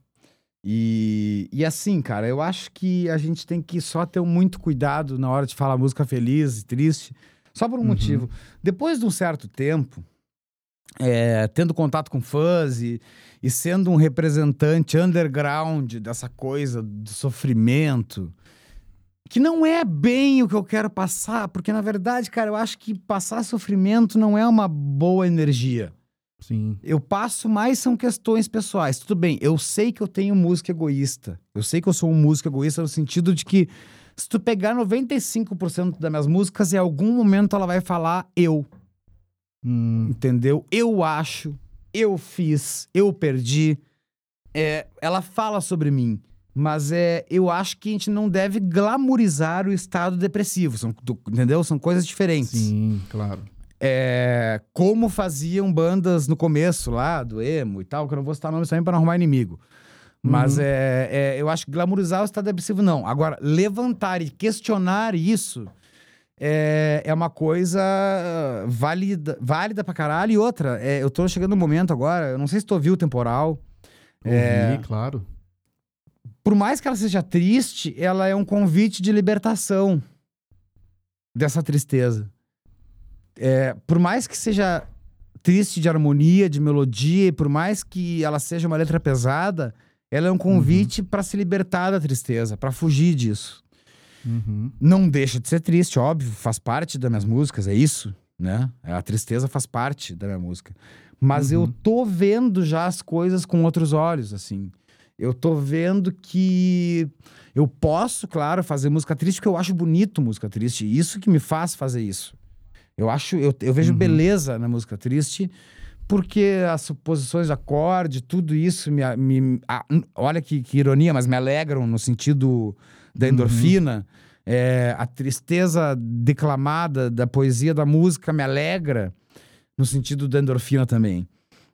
Speaker 2: E, e assim, cara, eu acho que a gente tem que só ter muito cuidado na hora de falar música feliz e triste, só por um
Speaker 1: Uhum.
Speaker 2: motivo. Depois de um certo tempo, é, tendo contato com fãs e, e sendo um representante underground dessa coisa do sofrimento, que não é bem o que eu quero passar, porque na verdade, cara, eu acho que passar sofrimento não é uma boa energia.
Speaker 1: Sim.
Speaker 2: Eu passo mais são questões pessoais. Tudo bem, eu sei que eu tenho música egoísta. Eu sei que eu sou um músico egoísta no sentido de que se tu pegar 95% das minhas músicas, em algum momento ela vai falar eu.
Speaker 1: Hum,
Speaker 2: Entendeu? Eu acho, eu fiz, eu perdi. É, ela fala sobre mim. Mas é, eu acho que a gente não deve glamorizar o estado depressivo. São, entendeu? São coisas diferentes.
Speaker 1: sim, claro.
Speaker 2: É, como faziam bandas no começo lá, do emo e tal, que eu não vou citar nomes também para não arrumar inimigo. Mas
Speaker 1: Uhum.
Speaker 2: é, é, eu acho que glamorizar o estado depressivo, não. Agora, levantar e questionar isso é, é uma coisa ah, válida, válida pra caralho. E outra, é, eu tô chegando no momento agora, eu não sei se tu ouviu o temporal. É.
Speaker 1: Ouvi, claro.
Speaker 2: Por mais que ela seja triste, ela é um convite de libertação dessa tristeza. É, por mais que seja triste de harmonia, de melodia, e por mais que ela seja uma letra pesada, ela é um convite pra se libertar da tristeza, pra fugir disso.
Speaker 1: Uhum.
Speaker 2: Não deixa de ser triste, óbvio, faz parte das minhas músicas, é isso, né? A tristeza faz parte da minha música. Mas eu
Speaker 1: Uhum.
Speaker 2: tô vendo já as coisas com outros olhos, assim. Eu tô vendo que eu posso, claro, fazer música triste, porque eu acho bonito música triste. Isso que me faz fazer isso. Eu acho, eu, eu vejo
Speaker 1: Uhum.
Speaker 2: beleza na música triste, porque as suposições de acorde, tudo isso me. me hum, olha que, que ironia, mas me alegram no sentido da
Speaker 1: Uhum.
Speaker 2: endorfina. É, a tristeza declamada da poesia da música me alegra no sentido da endorfina também.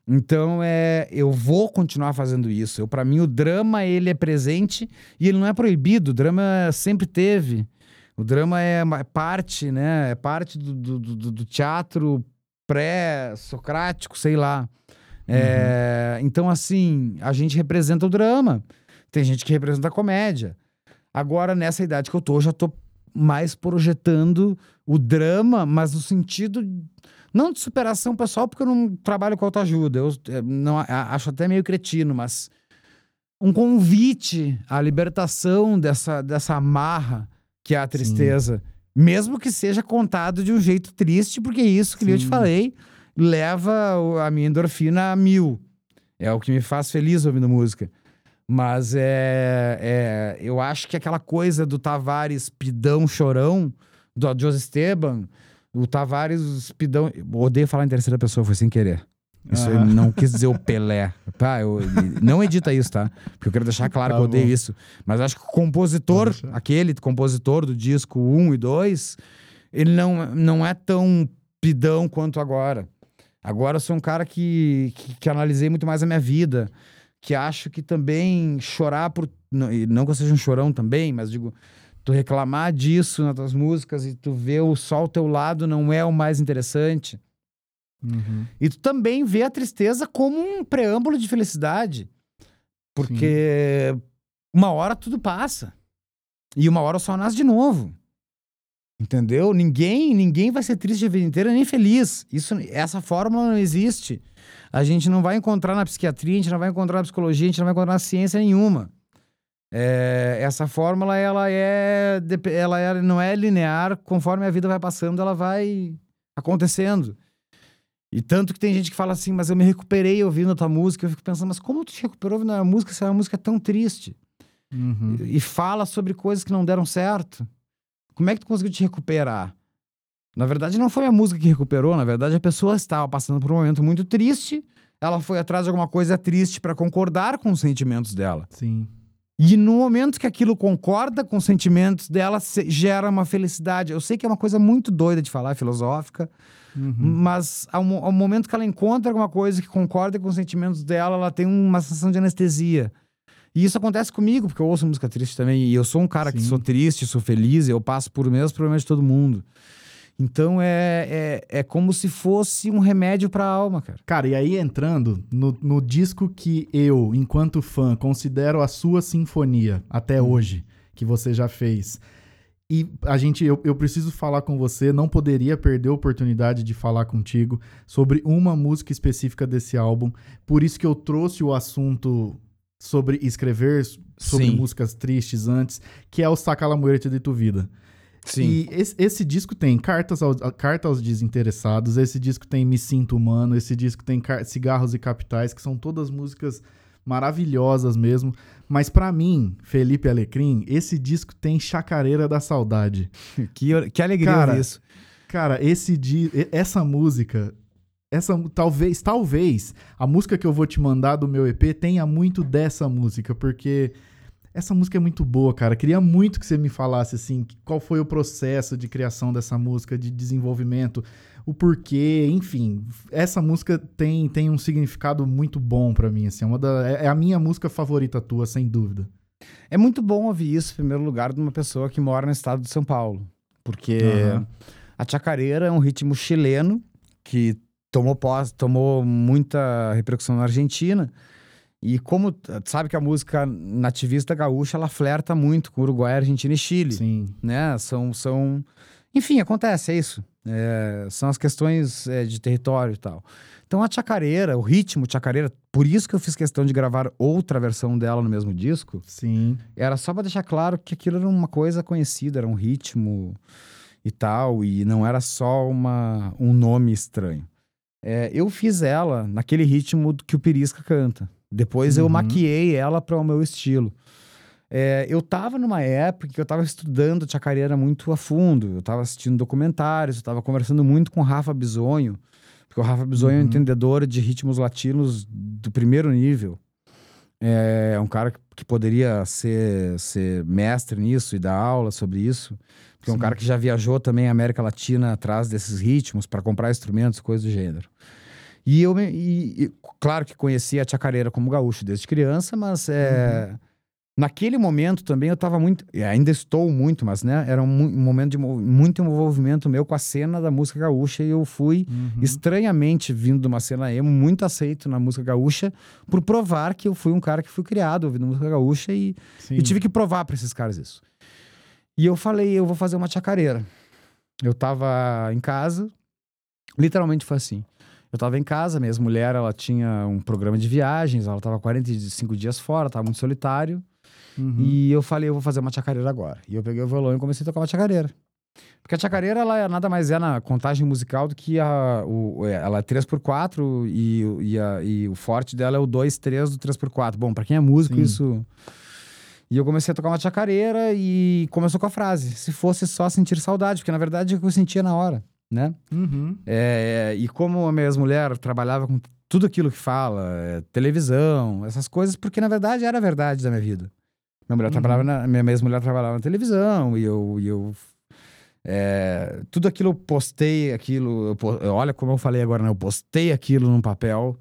Speaker 2: Então é, eu vou continuar fazendo isso. Eu para mim o drama ele é presente e ele não é proibido. O drama sempre teve. O drama é é parte, né? É parte do, do, do- do teatro pré-socrático, sei lá. É, Então, assim, a gente representa o drama. Tem gente que representa a comédia. Agora, nessa idade que eu tô, eu já tô mais projetando o drama, mas no sentido não de superação pessoal, porque eu não trabalho com autoajuda. Eu eh, não, acho até meio cretino, mas um convite à libertação dessa, dessa amarra que é a tristeza. Mesmo que seja contado de um jeito triste, porque é isso que eu te
Speaker 1: Sim.
Speaker 2: falei leva a minha endorfina a mil. É o que me faz feliz ouvindo música. Mas é, é, eu acho que aquela coisa do Tavares pidão chorão, do José Esteban, o Tavares pidão. Eu odeio falar em terceira pessoa, foi sem querer. Isso eu
Speaker 1: Ah.
Speaker 2: não quis dizer o Pelé. Tá, eu, não edita isso, tá? Porque eu quero deixar claro
Speaker 1: Tá
Speaker 2: que eu odeio
Speaker 1: bom.
Speaker 2: isso. Mas acho que o compositor, aquele compositor do disco 1 e 2, ele não, não é tão pidão quanto agora. Agora eu sou um cara que, que, que analisei muito mais a minha vida, que acho que também chorar por. Não, não que eu seja um chorão também, mas digo, tu reclamar disso nas tuas músicas e tu ver o só ao teu lado não é o mais interessante.
Speaker 1: Uhum.
Speaker 2: E tu também vê a tristeza como um preâmbulo de felicidade. Porque uma hora tudo passa. E uma hora só nasce de novo. Entendeu? Ninguém, ninguém vai ser triste a vida inteira nem feliz. Isso, essa fórmula não existe. A gente não vai encontrar na psiquiatria, a gente não vai encontrar na psicologia, a gente não vai encontrar na ciência nenhuma. É, essa fórmula ela é, ela é- não é linear. Conforme a vida vai passando, ela vai acontecendo. E tanto que tem gente que fala assim, mas eu me recuperei ouvindo a tua música. Eu fico pensando, mas como tu te recuperou ouvindo a música se a música é tão triste?
Speaker 1: Uhum.
Speaker 2: E fala sobre coisas que não deram certo. Como é que tu conseguiu te recuperar? Na verdade, não foi a música que recuperou, na verdade, a pessoa estava passando por um momento muito triste. Ela foi atrás de alguma coisa triste para concordar com os sentimentos dela.
Speaker 1: Sim.
Speaker 2: E no momento que aquilo concorda com os sentimentos dela, gera uma felicidade. Eu sei que é uma coisa muito doida de falar, filosófica,
Speaker 1: Uhum.
Speaker 2: mas ao, ao momento que ela encontra alguma coisa que concorda com os sentimentos dela, ela tem uma sensação de anestesia. E isso acontece comigo, porque eu ouço música triste também. E eu sou um cara que
Speaker 1: Sim.
Speaker 2: sou triste, sou feliz, eu passo por mesmos problemas de todo mundo. Então é, é, é como se fosse um remédio pra alma, cara.
Speaker 1: Cara, e aí entrando no, no disco que eu, enquanto fã, considero a sua sinfonia até
Speaker 2: Hum.
Speaker 1: hoje, que você já fez. E a gente, eu, eu preciso falar com você, não poderia perder a oportunidade de falar contigo sobre uma música específica desse álbum. Por isso que eu trouxe o assunto sobre escrever sobre
Speaker 2: Sim.
Speaker 1: músicas tristes antes, que é o Saca la Muerte de Tu Vida. E esse, esse disco tem cartas aos, a- Carta aos Desinteressados, esse disco tem Me Sinto Humano, esse disco tem Cigarros e Capitais, que são todas músicas maravilhosas mesmo. Mas pra mim, Felipe Alecrim, esse disco tem Chacareira da Saudade. <laughs>
Speaker 2: Que, que alegria
Speaker 1: Cara,
Speaker 2: isso.
Speaker 1: Cara, esse di essa música essa talvez, talvez a música que eu vou te mandar do meu EP tenha muito dessa música, porque essa música é muito boa, cara. Queria muito que você me falasse assim, qual foi o processo de criação dessa música, de desenvolvimento, o porquê, enfim. Essa música tem, tem um significado muito bom para mim, assim, é, uma da, é, a minha música favorita tua, sem dúvida.
Speaker 2: É muito bom ouvir isso, em primeiro lugar, de uma pessoa que mora no estado de São Paulo, porque uhum. a chacareira é um ritmo chileno que tomou, pós, tomou muita repercussão na Argentina. E como sabe que a música nativista gaúcha ela flerta muito com Uruguai, Argentina e Chile,
Speaker 1: Sim.
Speaker 2: né? São, são, enfim, acontece é isso. É, são as questões é, de território e tal. Então a chacareira, o ritmo chacareira, por isso que eu fiz questão de gravar outra versão dela no mesmo disco.
Speaker 1: Sim.
Speaker 2: Era só para deixar claro que aquilo era uma coisa conhecida, era um ritmo e tal, e não era só uma, um nome estranho. É, eu fiz ela naquele ritmo que o Pirisca canta. Depois uhum. eu maquiei ela para o meu estilo. É, eu tava numa época que eu tava estudando chacareira muito a fundo. Eu tava assistindo documentários, eu tava conversando muito com o Rafa Bisonho, porque o Rafa Bisonho uhum. é um uhum. entendedor de ritmos latinos do primeiro nível. É um cara que poderia ser, ser mestre nisso e dar aula sobre isso. Porque é um cara que já viajou também a América Latina atrás desses ritmos para comprar instrumentos, coisas do gênero. E eu, e, e, claro que conhecia a chacareira como gaúcho desde criança, mas é, uhum. naquele momento também eu estava muito, ainda estou muito, mas né, era um, um, momento de muito envolvimento meu com a cena da música gaúcha e eu fui uhum. estranhamente vindo de uma cena emo muito aceito na música gaúcha por provar que eu fui um cara que fui criado ouvindo música gaúcha e, e tive que provar para esses caras isso. E eu falei, eu vou fazer uma chacareira. Eu tava em casa, literalmente foi assim. Eu tava em casa, minha mulher, ela tinha um programa de viagens, ela tava 45 dias fora, tava muito solitário. Uhum. E eu falei, eu vou fazer uma chacareira agora. E eu peguei o violão e comecei a tocar uma chacareira. Porque a chacareira, ela é nada mais é na contagem musical do que a. O, ela é 3x4 e, e, a, e o forte dela é o 2-3 do 3x4. Bom, para quem é músico, Sim. isso e eu comecei a tocar uma chacareira e começou com a frase: se fosse só sentir saudade, porque na verdade é o que eu sentia na hora, né?
Speaker 1: Uhum.
Speaker 2: É, e como a minha ex-mulher trabalhava com tudo aquilo que fala, é, televisão, essas coisas, porque na verdade era a verdade da minha vida. Minha mulher uhum. trabalhava na, minha ex-mulher trabalhava na televisão e eu, e eu é, tudo aquilo eu postei aquilo, eu, olha como eu falei agora, né? Eu postei aquilo num papel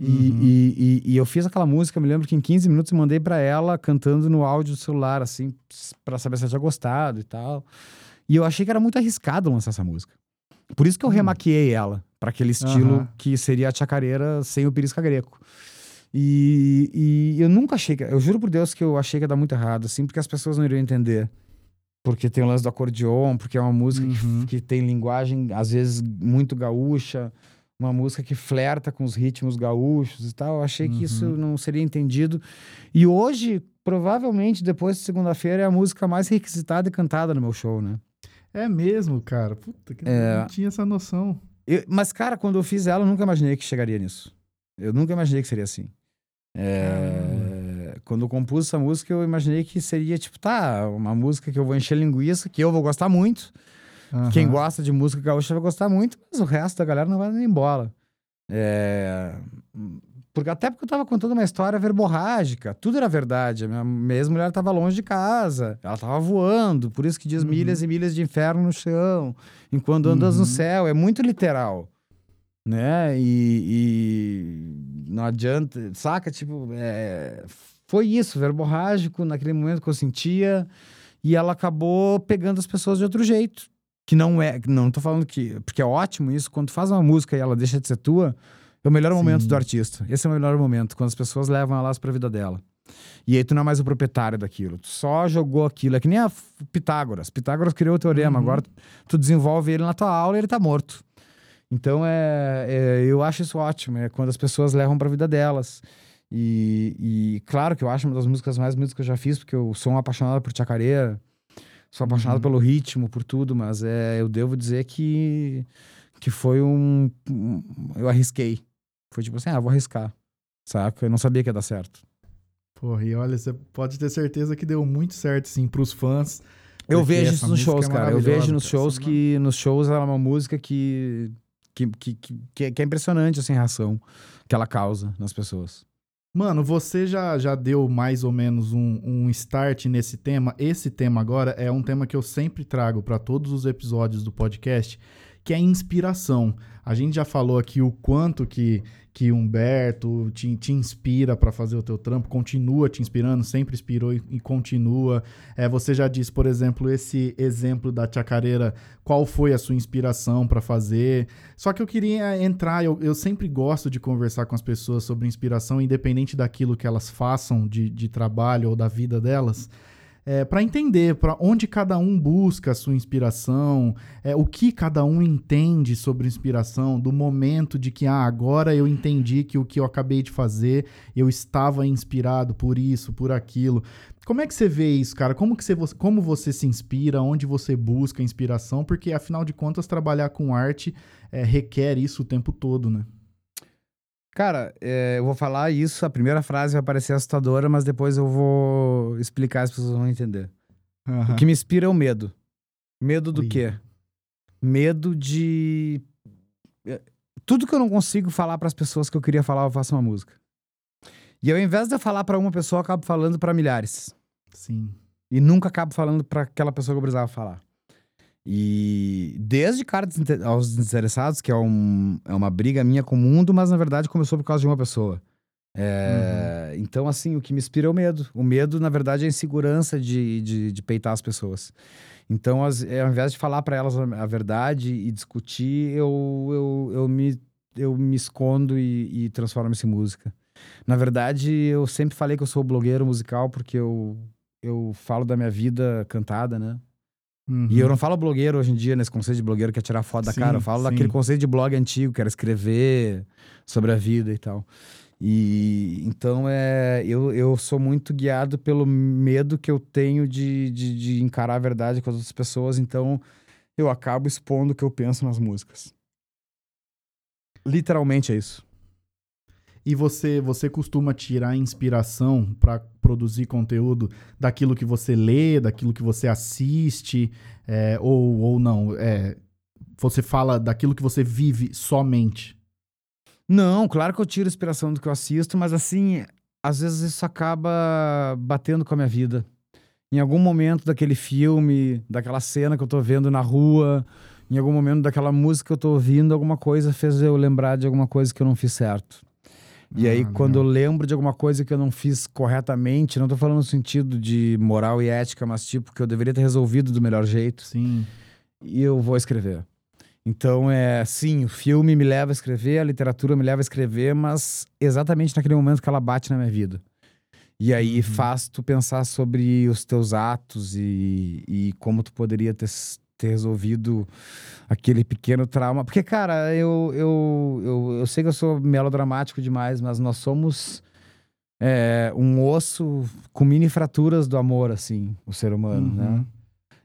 Speaker 2: e, uhum. e, e, e, eu fiz aquela música, me lembro que em 15 minutos eu mandei para ela cantando no áudio do celular, assim, para saber se ela tinha gostado e tal. E eu achei que era muito arriscado lançar essa música. Por isso que eu uhum. remaquiei ela, para aquele estilo uhum. que seria a chacareira sem o pirisca greco. E, e eu nunca achei que. Eu juro por Deus que eu achei que ia dar muito errado, assim, porque as pessoas não iriam entender. Porque tem o lance do acordeon, porque é uma música que, uhum. que tem linguagem, às vezes, muito gaúcha uma música que flerta com os ritmos gaúchos e tal. Eu achei que isso uhum. não seria entendido. E hoje, provavelmente, depois de segunda-feira, é a música mais requisitada e cantada no meu show, né?
Speaker 1: É mesmo, cara. Puta, que é... não tinha essa noção.
Speaker 2: Eu, mas, cara, quando eu fiz ela, eu nunca imaginei que chegaria nisso. Eu nunca imaginei que seria assim. É... Quando eu compus essa música, eu imaginei que seria, tipo, tá, uma música que eu vou encher linguiça, que eu vou gostar muito. Uhum. Quem gosta de música gaúcha vai gostar muito, mas o resto da galera não vai nem bola. É... Porque até porque eu tava contando uma história verborrágica, tudo era verdade. A minha, minha ex-mulher tava longe de casa, ela tava voando, por isso que diz uhum. milhas e milhas de inferno no chão, enquanto andas uhum. no céu, é muito literal. Né? E, e não adianta, saca? Tipo, é... foi isso, verborrágico, naquele momento que eu sentia, e ela acabou pegando as pessoas de outro jeito que não é. Não tô falando que. Porque é ótimo isso. Quando tu faz uma música e ela deixa de ser tua, é o melhor Sim. momento do artista. Esse é o melhor momento, quando as pessoas levam elas pra vida dela. E aí tu não é mais o proprietário daquilo. Tu só jogou aquilo. É que nem a Pitágoras. Pitágoras criou o teorema. Uhum. Agora tu desenvolve ele na tua aula e ele tá morto. Então é, é, eu acho isso ótimo. É quando as pessoas levam pra vida delas. E, e claro que eu acho uma das músicas mais bonitas que eu já fiz, porque eu sou um apaixonado por chacareira. Sou apaixonado uhum. pelo ritmo, por tudo, mas é, eu devo dizer que, que foi um, um, Eu arrisquei. Foi tipo assim, ah, vou arriscar. Saca? Eu não sabia que ia dar certo.
Speaker 1: Porra, e olha, você pode ter certeza que deu muito certo, sim, pros fãs.
Speaker 2: Eu vejo isso nos shows, é cara. Eu vejo nos shows que. Nos shows ela é uma música que. que, que, que, que é- que é impressionante assim, a reação que ela causa nas pessoas.
Speaker 1: Mano, você já, já deu mais ou menos um, um start nesse tema. Esse tema agora é um tema que eu sempre trago para todos os episódios do podcast, que é inspiração. A gente já falou aqui o quanto que, que Humberto te, te inspira para fazer o teu trampo, continua te inspirando, sempre inspirou e, e continua. É, você já disse, por exemplo, esse exemplo da Chacareira, qual foi a sua inspiração para fazer. Só que eu queria entrar, eu, eu sempre gosto de conversar com as pessoas sobre inspiração, independente daquilo que elas façam de, de trabalho ou da vida delas. É, para entender para onde cada um busca a sua inspiração, é, o que cada um entende sobre inspiração, do momento de que ah, agora eu entendi que o que eu acabei de fazer, eu estava inspirado por isso, por aquilo. Como é que você vê isso, cara? Como, que você, como você se inspira, onde você busca inspiração? Porque, afinal de contas, trabalhar com arte é, requer isso o tempo todo, né?
Speaker 2: Cara, é, eu vou falar isso, a primeira frase vai parecer assustadora, mas depois eu vou explicar, as pessoas vão entender.
Speaker 1: Uhum.
Speaker 2: O que me inspira é o medo. Medo do
Speaker 1: Ui.
Speaker 2: quê? Medo de. é, Tudo que eu não consigo falar para as pessoas que eu queria falar, eu faço uma música. E ao invés de eu falar para uma pessoa, eu acabo falando para milhares.
Speaker 1: Sim.
Speaker 2: E nunca acabo falando para aquela pessoa que eu precisava falar. E desde cara desinte- aos desinteressados, que é, um, é uma briga minha com o mundo, mas na verdade começou por causa de uma pessoa. É, Então, assim, o que me inspira é o medo. O medo, na verdade, é a insegurança de, de, de peitar as pessoas. Então, as- é, ao invés de falar para elas a, a verdade e discutir, eu, eu, eu, me, eu me escondo e, e transformo isso em música. Na verdade, eu sempre falei que eu sou blogueiro musical porque eu, eu falo da minha vida cantada, né?
Speaker 1: Uhum.
Speaker 2: E eu não falo blogueiro hoje em dia, nesse conceito de blogueiro que é tirar foto da
Speaker 1: Sim,
Speaker 2: cara. Eu falo
Speaker 1: sim.
Speaker 2: daquele conceito de blog antigo, que era escrever sobre a vida e tal. E então é, eu, eu sou muito guiado pelo medo que eu tenho de, de, de encarar a verdade com as outras pessoas. Então eu acabo expondo o que eu penso nas músicas. Literalmente é isso.
Speaker 1: E você, você costuma tirar inspiração para produzir conteúdo daquilo que você lê, daquilo que você assiste, é, ou, ou não? É, você fala daquilo que você vive somente.
Speaker 2: Não, claro que eu tiro inspiração do que eu assisto, mas assim, às vezes isso acaba batendo com a minha vida. Em algum momento daquele filme, daquela cena que eu tô vendo na rua, em algum momento daquela música que eu tô ouvindo, alguma coisa fez eu lembrar de alguma coisa que eu não fiz certo. E aí,
Speaker 1: Ah,
Speaker 2: quando eu lembro de alguma coisa que eu não fiz corretamente, não tô falando no sentido de moral e ética, mas tipo que eu deveria ter resolvido do melhor jeito,
Speaker 1: Sim.
Speaker 2: e eu vou escrever. Então, é sim, o filme me leva a escrever, a literatura me leva a escrever, mas exatamente naquele momento que ela bate na minha vida. E aí
Speaker 1: Uhum.
Speaker 2: faz tu pensar sobre os teus atos e, e como tu poderia ter, ter resolvido aquele pequeno trauma. Porque, cara, eu, eu, eu, eu sei que eu sou melodramático demais, mas nós somos é, um osso com mini fraturas do amor, assim, o ser humano, né?
Speaker 1: Uhum.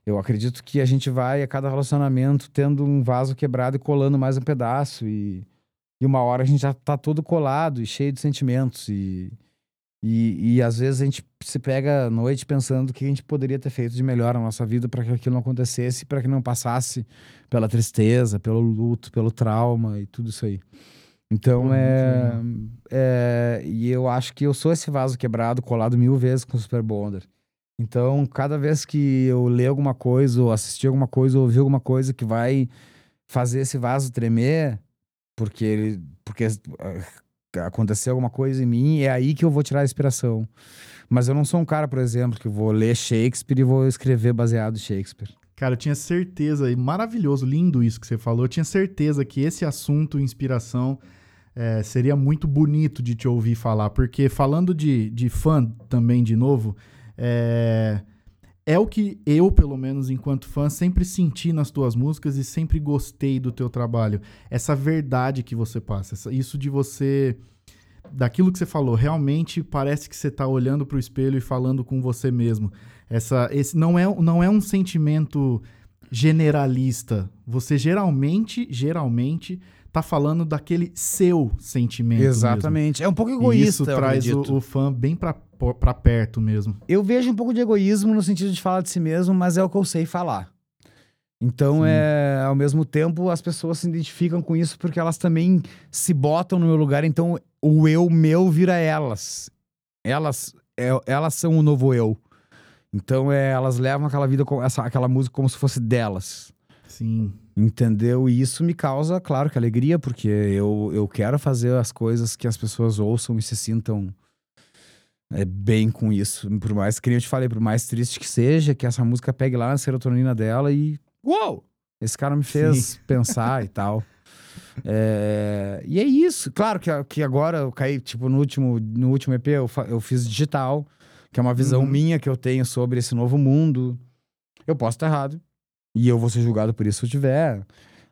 Speaker 2: Eu acredito que a gente vai a cada relacionamento tendo um vaso quebrado e colando mais um pedaço. E, e uma hora a gente já tá todo colado e cheio de sentimentos. E, e, e às vezes a gente se pega à noite pensando o que a gente poderia ter feito de melhor na nossa vida para que aquilo não acontecesse, para que não passasse pela tristeza, pelo luto, pelo trauma e tudo isso aí. Então
Speaker 1: Pô,
Speaker 2: é, é. E eu acho que eu sou esse vaso quebrado, colado mil vezes com o Super Bonder. Então, cada vez que eu ler alguma coisa, ou assistir alguma coisa, ou ouvir alguma coisa que vai fazer esse vaso tremer, porque ele, porque aconteceu alguma coisa em mim, é aí que eu vou tirar a inspiração. Mas eu não sou um cara, por exemplo, que vou ler Shakespeare e vou escrever baseado em Shakespeare.
Speaker 1: Cara, eu tinha certeza, e maravilhoso, lindo isso que você falou. Eu tinha certeza que esse assunto, inspiração, é, seria muito bonito de te ouvir falar, porque falando de, de fã também, de novo, é, é o que eu, pelo menos enquanto fã, sempre senti nas tuas músicas e sempre gostei do teu trabalho. Essa verdade que você passa, essa- isso de você. Daquilo que você falou, realmente parece que você tá olhando pro espelho e falando com você mesmo. Essa, esse não é, não é um sentimento generalista. Você geralmente, geralmente, tá falando daquele seu sentimento. mesmo.
Speaker 2: Exatamente. É um pouco
Speaker 1: E
Speaker 2: egoísta,
Speaker 1: isso
Speaker 2: eu
Speaker 1: traz o, o fã bem pra, pra perto mesmo.
Speaker 2: Eu vejo um pouco de egoísmo no sentido de falar de si mesmo, mas é o que eu sei falar. Então,
Speaker 1: Sim.
Speaker 2: é, ao mesmo tempo, as pessoas se identificam com isso porque elas também se botam no meu lugar. Então, o eu meu vira elas. Elas, é, elas são o novo eu. Então, é, elas levam aquela vida, com essa, aquela música como se fosse delas.
Speaker 1: Sim.
Speaker 2: Entendeu? E isso me causa, claro, que alegria, porque eu, eu quero fazer as coisas que as pessoas ouçam e se sintam é, bem com isso. Por mais, que nem eu te falei, por mais triste que seja, que essa música pegue lá na serotonina dela e. Uou! Esse cara me fez
Speaker 1: Sim. <laughs>
Speaker 2: pensar e tal. É, e é isso. Claro que, que agora eu caí, tipo, no último, no último EP eu, eu fiz digital, que é uma visão
Speaker 1: Uhum.
Speaker 2: minha que eu tenho sobre esse novo mundo. Eu posso estar errado. E eu vou ser julgado por isso se eu tiver.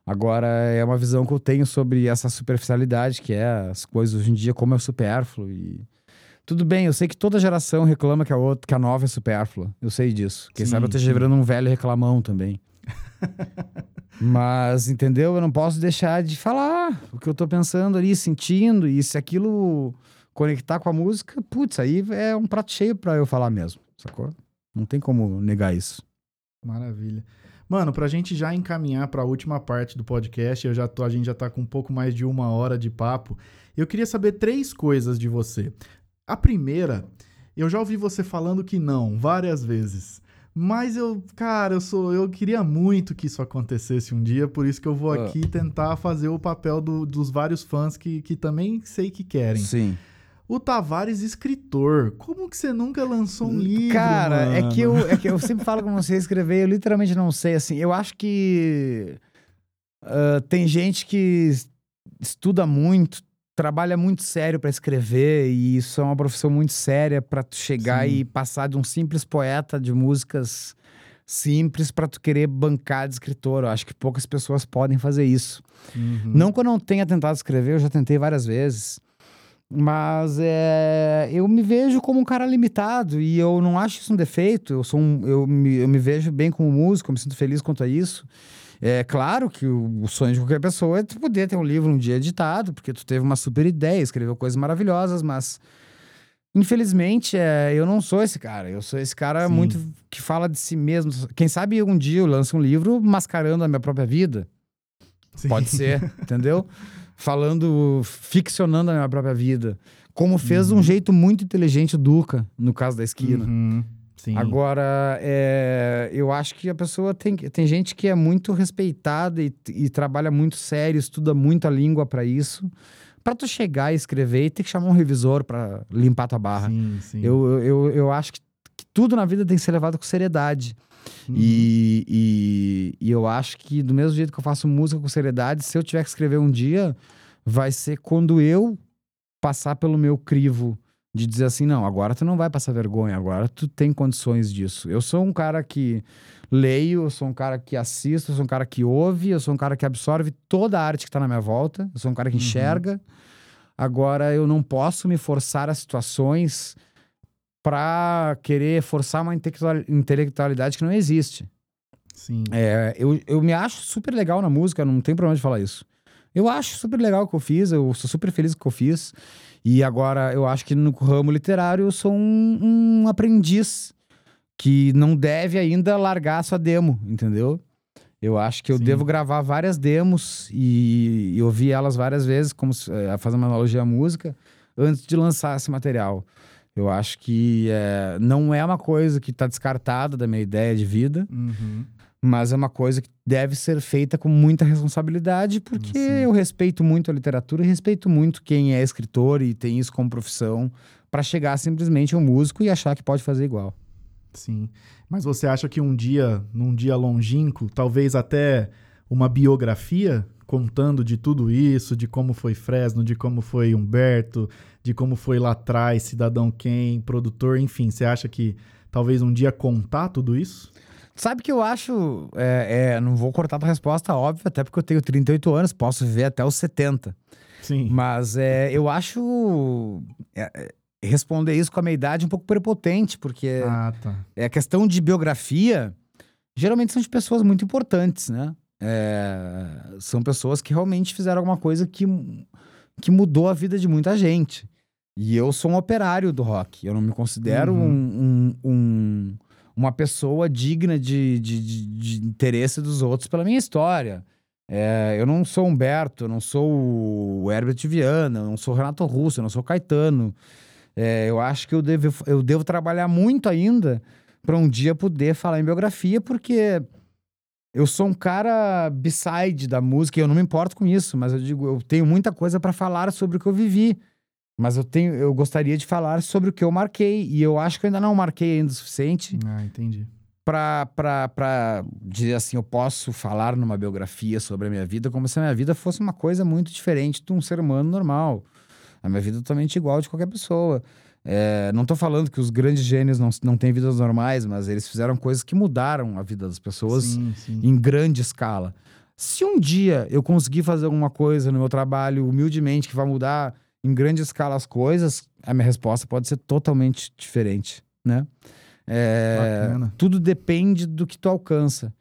Speaker 2: Agora, é uma visão que eu tenho sobre essa superficialidade, que é as coisas hoje em dia, como é supérfluo. E... Tudo bem, eu sei que toda geração reclama que a, outra, que a nova é supérflua. Eu sei disso. Quem
Speaker 1: Sim,
Speaker 2: sabe eu esteja
Speaker 1: sim.
Speaker 2: virando um velho reclamão também. <laughs> Mas, entendeu? Eu não posso deixar de falar o que eu tô pensando ali, sentindo. E se aquilo conectar com a música, putz, aí é um prato cheio pra eu falar mesmo, sacou? Não tem como negar isso.
Speaker 1: Maravilha. Mano, pra gente já encaminhar pra última parte do podcast, eu já tô, a gente já tá com um pouco mais de uma hora de papo. Eu queria saber três coisas de você. A primeira, eu já ouvi você falando que não várias vezes. Mas eu, cara, eu sou, eu queria muito que isso acontecesse um dia, por isso que eu vou
Speaker 2: Ah.
Speaker 1: aqui tentar fazer o papel do- dos vários fãs que, que também sei que querem.
Speaker 2: Sim.
Speaker 1: O Tavares, escritor. Como que você nunca lançou um livro?
Speaker 2: Cara, é
Speaker 1: mano?
Speaker 2: que, eu, é que eu sempre falo com você escrever, eu literalmente não sei, assim, eu acho que ah, tem gente que es- estuda muito, trabalha muito sério pra escrever, e isso é uma profissão muito séria pra tu chegar
Speaker 1: Sim.
Speaker 2: e passar de um simples poeta de músicas simples pra tu querer bancar de escritor. Eu acho que poucas pessoas podem fazer isso.
Speaker 1: Uhum.
Speaker 2: Não que eu não tenha tentado escrever, eu já tentei várias vezes. Mas é, eu me vejo como um cara limitado e eu não acho isso um defeito. Eu, sou um, eu, me, eu me vejo bem como músico, eu me sinto feliz quanto a isso. É claro que o, sonho de qualquer pessoa é tu poder ter um livro um dia editado, porque tu teve uma super ideia, escreveu coisas maravilhosas, mas infelizmente é, eu não sou esse cara. Eu sou esse cara
Speaker 1: Sim.
Speaker 2: muito que fala de si mesmo. Quem sabe um dia eu lanço um livro mascarando a minha própria vida.
Speaker 1: Sim.
Speaker 2: Pode ser, <laughs> entendeu? Falando, ficcionando a minha própria vida. Como fez de um jeito muito inteligente o Duca, no caso da esquina.
Speaker 1: Uhum. Sim.
Speaker 2: Agora, é, eu acho que a pessoa tem, tem gente que é muito respeitada e, e trabalha muito sério, estuda muito a língua pra isso. Pra tu chegar e escrever e ter que chamar um revisor pra limpar tua barra.
Speaker 1: Sim, sim.
Speaker 2: Eu, eu, eu acho que, que tudo na vida tem que ser levado com seriedade.
Speaker 1: Uhum.
Speaker 2: E, e, e eu acho que, do mesmo jeito que eu faço música com seriedade, se eu tiver que escrever um dia, vai ser quando eu passar pelo meu crivo de dizer assim: não, agora tu não vai passar vergonha, agora tu tem condições disso. Eu sou um cara que leio, eu sou um cara que assisto, eu sou um cara que ouve, eu sou um cara que absorve toda a arte que tá na minha volta, eu sou um cara que
Speaker 1: Uhum.
Speaker 2: enxerga. Agora, eu não posso me forçar a situações pra querer forçar uma intelectual- intelectualidade que não existe.
Speaker 1: Sim.
Speaker 2: É, eu, eu me acho super legal na música, não tem problema de falar isso. Eu acho super legal o que eu fiz, eu sou super feliz com o que eu fiz. E agora eu acho que no ramo literário eu sou um, um aprendiz que não deve ainda largar sua demo, entendeu? Eu acho que eu
Speaker 1: Sim.
Speaker 2: devo gravar várias demos e, e ouvir elas várias vezes, como se, é, fazendo uma analogia à música, antes de lançar esse material. Eu acho que é, não é uma coisa que está descartada da minha ideia de vida,
Speaker 1: Uhum.
Speaker 2: mas é uma coisa que deve ser feita com muita responsabilidade, porque
Speaker 1: Sim.
Speaker 2: eu respeito muito a literatura e respeito muito quem é escritor e tem isso como profissão, para chegar simplesmente um músico e achar que pode fazer igual.
Speaker 1: Sim. Mas você acha que um dia, num dia longínquo, talvez até uma biografia contando de tudo isso, de como foi Fresno, de como foi Humberto, de como foi lá atrás, Cidadão Quem, produtor, enfim, você acha que talvez um dia contar tudo isso?
Speaker 2: Sabe que eu acho. É, é, não vou cortar tua resposta, óbvio, até porque eu tenho 38 anos, posso viver até os 70.
Speaker 1: Sim.
Speaker 2: Mas é, eu acho. é, é, responder isso com a minha idade um pouco prepotente, porque
Speaker 1: Ah, tá.
Speaker 2: é questão de biografia, geralmente são de pessoas muito importantes, né? É, são pessoas que realmente fizeram alguma coisa que, que mudou a vida de muita gente. E eu sou um operário do rock. Eu não me considero
Speaker 1: Uhum.
Speaker 2: um, um, um, uma pessoa digna de, de, de, de interesse dos outros pela minha história. É, eu não sou Humberto, eu não sou o Herbert Viana, eu não sou Renato Russo, eu não sou Caetano. É, eu acho que eu devo, eu devo trabalhar muito ainda para um dia poder falar em biografia, porque eu sou um cara beside da música e eu não me importo com isso, mas eu digo, eu tenho muita coisa para falar sobre o que eu vivi. Mas eu tenho, eu gostaria de falar sobre o que eu marquei e eu acho que eu ainda não marquei ainda o suficiente.
Speaker 1: Ah, entendi.
Speaker 2: Pra, pra, pra dizer assim, eu posso falar numa biografia sobre a minha vida como se a minha vida fosse uma coisa muito diferente de um ser humano normal. A minha vida é totalmente igual de qualquer pessoa. É, não tô falando que os grandes gênios não, não têm vidas normais, mas eles fizeram coisas que mudaram a vida das pessoas
Speaker 1: Sim, sim.
Speaker 2: em grande escala. Se um dia eu conseguir fazer alguma coisa no meu trabalho, humildemente, que vai mudar em grande escala as coisas, a minha resposta pode ser totalmente diferente, né? É, tudo depende do que tu alcança.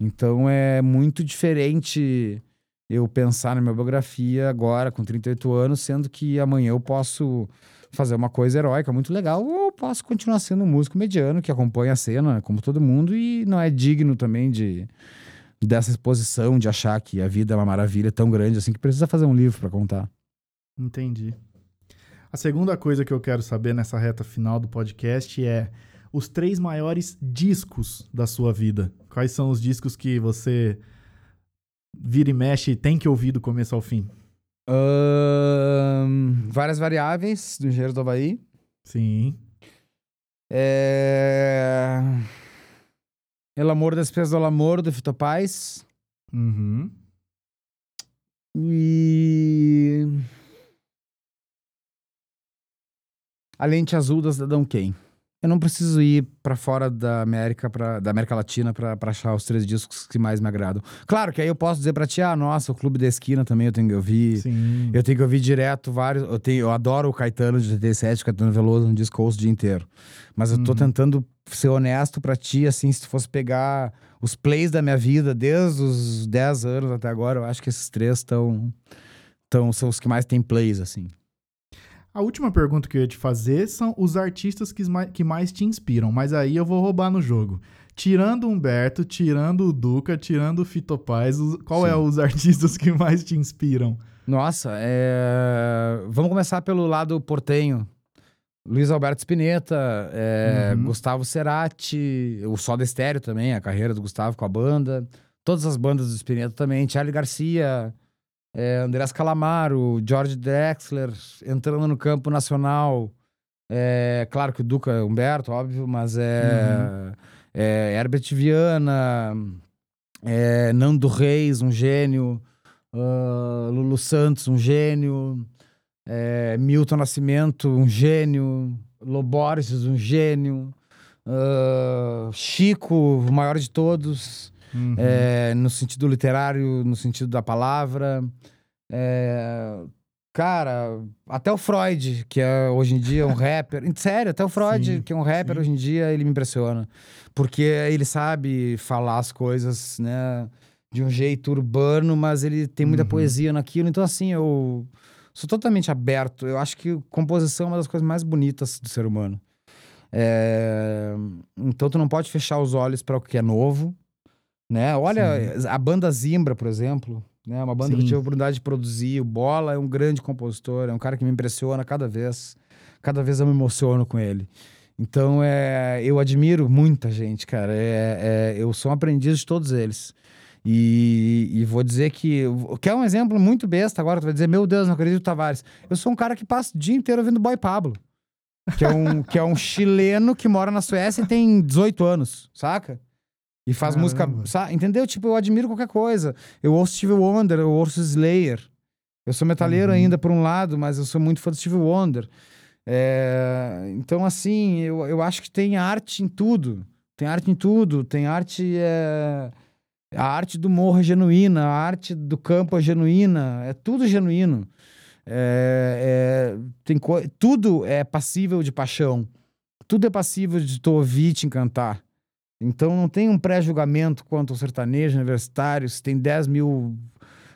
Speaker 2: Então é muito diferente eu pensar na minha biografia agora, com 38 anos, sendo que amanhã eu posso fazer uma coisa heróica muito legal, ou posso continuar sendo um músico mediano que acompanha a cena, como todo mundo, e não é digno também de dessa exposição, de achar que a vida é uma maravilha tão grande assim que precisa fazer um livro para contar.
Speaker 1: Entendi. A segunda coisa que eu quero saber nessa reta final do podcast é os três maiores discos da sua vida. Quais são os discos que você vira e mexe e tem que ouvir do começo ao fim?
Speaker 2: Várias variáveis do Engenheiro do Havaí.
Speaker 1: Sim.
Speaker 2: É... El Amor Despesa do Amor, do Fito Paz.
Speaker 1: Uhum.
Speaker 2: E... A Lente Azul da Cidadão Kane. Eu não preciso ir pra fora da América, pra, da América Latina, pra achar os três discos que mais me agradam. Claro que aí eu posso dizer pra ti, ah, nossa, o Clube da Esquina também eu tenho que ouvir.
Speaker 1: Sim.
Speaker 2: Eu tenho que ouvir direto vários. Eu, tenho, eu adoro o Caetano de 87, Caetano Veloso, um disco ouço o dia inteiro. Mas eu tô
Speaker 1: Uhum.
Speaker 2: tentando ser honesto pra ti, assim, se tu fosse pegar os plays da minha vida, desde os 10 anos até agora, eu acho que esses três estão. Tão, são os que mais têm plays, assim.
Speaker 1: A última pergunta que eu ia te fazer são os artistas que, mai- que mais te inspiram, mas aí eu vou roubar no jogo. Tirando o Humberto, tirando o Duca, tirando o Fito Paz, qual
Speaker 2: Sim.
Speaker 1: é os <laughs> artistas que mais te inspiram?
Speaker 2: Nossa, é... vamos começar pelo lado portenho. Luiz Alberto Spinetta, é,
Speaker 1: Uhum.
Speaker 2: Gustavo Cerati, o Soda Estéreo também, a carreira do Gustavo com a banda. Todas as bandas do Spinetta também. Charlie Garcia, é, Andrés Calamaro, George Drexler, entrando no campo nacional. É, claro que o Duca é Humberto, óbvio, mas é, é Herbert Viana, é, Nando Reis, um gênio. Ah, Lulu Santos, um gênio. É, Milton Nascimento, um gênio. Loborges, um gênio. Ah, Chico, o maior de todos,
Speaker 1: Uhum.
Speaker 2: é, no sentido literário, no sentido da palavra. É, cara, até o Freud, que é hoje em dia um <laughs> rapper. Sério, até o Freud,
Speaker 1: Sim,
Speaker 2: que é um rapper
Speaker 1: sim.
Speaker 2: hoje em dia, ele me impressiona. Porque ele sabe falar as coisas, né? De um jeito urbano, mas ele tem muita
Speaker 1: Uhum.
Speaker 2: poesia naquilo. Então, assim, eu sou totalmente aberto. Eu acho que composição é uma das coisas mais bonitas do ser humano. É, Então, tu não pode fechar os olhos para o que é novo, né? Olha, a banda Zimbra, por exemplo, né? Uma banda que eu
Speaker 1: Sim.
Speaker 2: tive a oportunidade de produzir. O Bola é um grande compositor, é um cara que me impressiona cada vez. Cada vez eu me emociono com ele. Então, é, eu admiro muita gente, cara. É, é, eu sou um aprendiz de todos eles. E, e vou dizer que. Que é um exemplo muito besta agora. Tu vai dizer, meu Deus, não acredito, Tavares. Eu sou um cara que passa o dia inteiro ouvindo Boy Pablo. Que é um, que é um chileno que mora na Suécia e tem 18 anos, saca? E faz música.
Speaker 1: Caramba.
Speaker 2: sa- Entendeu? Tipo, eu admiro qualquer coisa. Eu ouço Steve Wonder, eu ouço Slayer. Eu sou metaleiro
Speaker 1: Uhum.
Speaker 2: ainda, por um lado, mas eu sou muito fã do Steve Wonder. É, Então, assim, eu, eu acho que tem arte em tudo. Tem arte em tudo. Tem arte. É... A arte do morro é genuína, a arte do campo é genuína, é tudo genuíno. É, é, tem co- Tudo é passível de paixão. Tudo é passível de tu ouvir te encantar. Então não tem um pré-julgamento quanto ao sertanejo universitário, se tem 10 mil.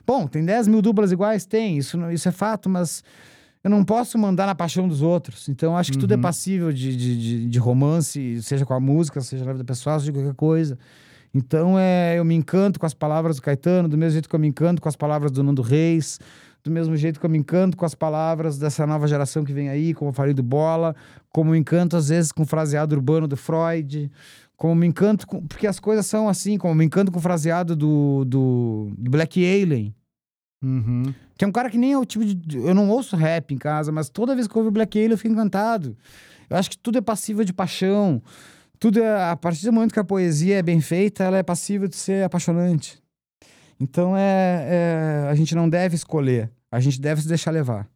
Speaker 2: Bom, tem 10 mil duplas iguais? Tem, isso, isso é fato, mas eu não posso mandar na paixão dos outros. Então, acho que tudo é
Speaker 1: Uhum.
Speaker 2: passível de, de, de, de romance, seja com a música, seja na vida pessoal, seja qualquer coisa. Então, é, eu me encanto com as palavras do Caetano, do mesmo jeito que eu me encanto com as palavras do Nando Reis, do mesmo jeito que eu me encanto com as palavras dessa nova geração que vem aí, como eu falei do Bola, como eu encanto às vezes com o fraseado urbano do Freud, como me encanto com... Porque as coisas são assim, como me encanto com o fraseado do, do, do Black Alien,
Speaker 1: Uhum.
Speaker 2: que é um cara que nem é o tipo de. Eu não ouço rap em casa, mas toda vez que eu ouvo Black Alien eu fico encantado. Eu acho que tudo é passível de paixão. Tudo é. A partir do momento que a poesia é bem feita, ela é passível de ser apaixonante. Então é, é- A gente não deve escolher. A gente deve se deixar levar.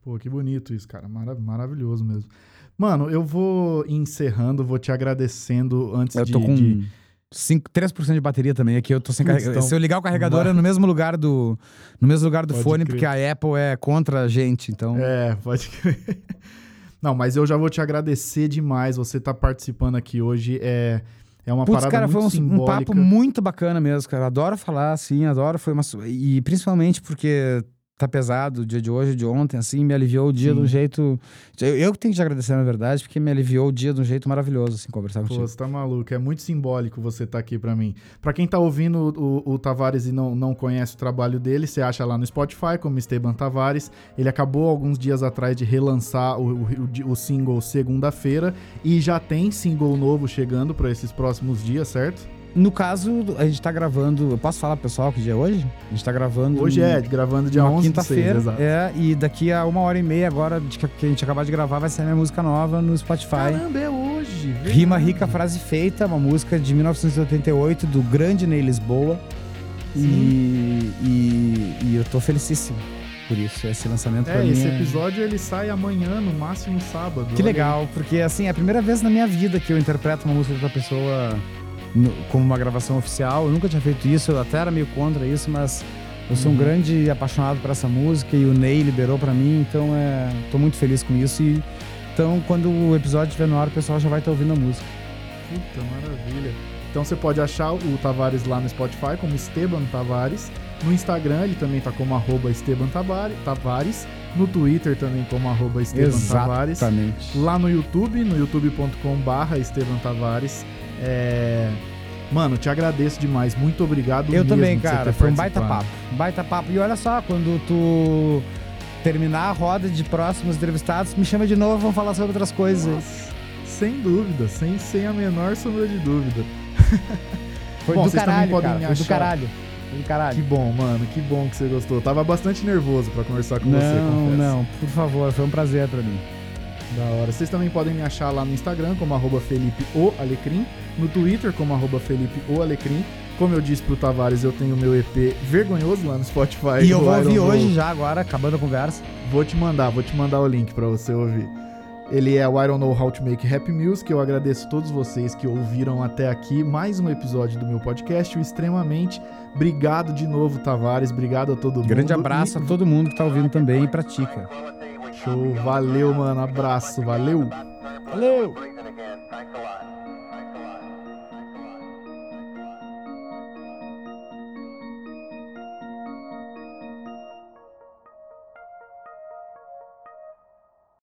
Speaker 1: Pô, que bonito isso, cara. Mara- maravilhoso mesmo. Mano, eu vou encerrando, vou te agradecendo antes
Speaker 2: Eu
Speaker 1: de.
Speaker 2: tô com
Speaker 1: de-
Speaker 2: cinco- 3% de bateria também. Aqui eu tô sem carregador.
Speaker 1: então-
Speaker 2: Se eu ligar o carregador é no mesmo lugar do. No mesmo lugar do
Speaker 1: Pode
Speaker 2: fone,
Speaker 1: crer.
Speaker 2: porque a Apple é contra a gente. Então.
Speaker 1: É, pode crer. <laughs> Não, mas eu já vou te agradecer demais. Você tá participando aqui hoje. É, é uma
Speaker 2: Putz,
Speaker 1: parada
Speaker 2: cara,
Speaker 1: muito
Speaker 2: foi um, um papo muito bacana mesmo, cara. Adoro falar, assim, adoro. Foi uma. E principalmente porque tá pesado o dia de hoje, de ontem, assim, me aliviou o dia
Speaker 1: Sim.
Speaker 2: de um jeito. Eu, eu tenho que te agradecer, na verdade, porque me aliviou o dia de um jeito maravilhoso, assim, conversar
Speaker 1: Pô,
Speaker 2: contigo.
Speaker 1: você tá maluco. É muito simbólico você tá aqui pra mim. Pra quem tá ouvindo o, o Tavares e não, não conhece o trabalho dele, você acha lá no Spotify como Esteban Tavares. Ele acabou alguns dias atrás de relançar o, o, o single segunda-feira e já tem single novo chegando pra esses próximos dias, certo?
Speaker 2: No caso, a gente tá gravando. Eu posso falar pro pessoal que dia é hoje? A gente tá gravando.
Speaker 1: Hoje é, gravando dia
Speaker 2: uma
Speaker 1: 11 de
Speaker 2: quinta-feira.
Speaker 1: 6, exato.
Speaker 2: É, e daqui a uma hora e meia agora de que a gente acabou de gravar vai sair minha música nova no Spotify.
Speaker 1: Caramba, é hoje.
Speaker 2: Rima
Speaker 1: verdade.
Speaker 2: Rica, Frase Feita, uma música de 1988 do grande Ney Lisboa. E, e, e eu tô felicíssimo por isso. Esse lançamento pra
Speaker 1: É,
Speaker 2: mim
Speaker 1: esse
Speaker 2: é-
Speaker 1: episódio ele sai amanhã, no máximo sábado.
Speaker 2: Que legal, porque assim, é a primeira vez na minha vida que eu interpreto uma música de outra pessoa no- como uma gravação oficial. Eu nunca tinha feito isso, eu até era meio contra isso, mas eu sou um
Speaker 1: Uhum.
Speaker 2: grande apaixonado por essa música e o Ney liberou pra mim, então é, tô muito feliz com isso. E, então, quando o episódio estiver no ar, o pessoal já vai estar ouvindo a música.
Speaker 1: Puta, maravilha. Então você pode achar o Tavares lá no Spotify como Esteban Tavares. No Instagram ele também tá como arroba Esteban Tavares. No Twitter também como arroba Esteban Tavares.
Speaker 2: Exatamente.
Speaker 1: Lá no YouTube, no youtube.com barra Esteban Tavares. É... Mano, te agradeço demais. Muito obrigado
Speaker 2: Eu
Speaker 1: mesmo
Speaker 2: também,
Speaker 1: você
Speaker 2: cara. Foi um baita papo. Baita papo. E olha só, quando tu terminar a roda de próximos entrevistados, me chama de novo, vamos falar sobre outras coisas.
Speaker 1: Nossa, sem dúvida, sem, sem a menor sombra de dúvida. <laughs>
Speaker 2: Foi
Speaker 1: Bom,
Speaker 2: do caralho, cara. Foi do caralho. Foi do
Speaker 1: Que
Speaker 2: caralho.
Speaker 1: bom, mano, que bom que você gostou. Eu tava bastante nervoso pra conversar com você,
Speaker 2: Não,
Speaker 1: confesso.
Speaker 2: não, por favor, foi um prazer pra mim.
Speaker 1: Da hora. Vocês também podem me achar lá no Instagram como arroba Felipe o Alecrim, no Twitter como arroba Felipe o Alecrim. Como eu disse pro Tavares, eu tenho meu EP vergonhoso lá no Spotify.
Speaker 2: E eu vou
Speaker 1: Iron
Speaker 2: ouvir hoje já, agora, acabando a conversa.
Speaker 1: Vou te mandar, vou te mandar o link pra você ouvir. Ele é o I Don't Know How to Make Happy Music. Eu agradeço a todos vocês que ouviram até aqui mais um episódio do meu podcast, o Extremamente. Obrigado de novo, Tavares. Obrigado a todo mundo.
Speaker 2: Grande abraço
Speaker 1: E-
Speaker 2: a todo mundo que tá ouvindo também e pratica.
Speaker 1: Show, valeu, mano. Abraço, valeu.
Speaker 2: Valeu.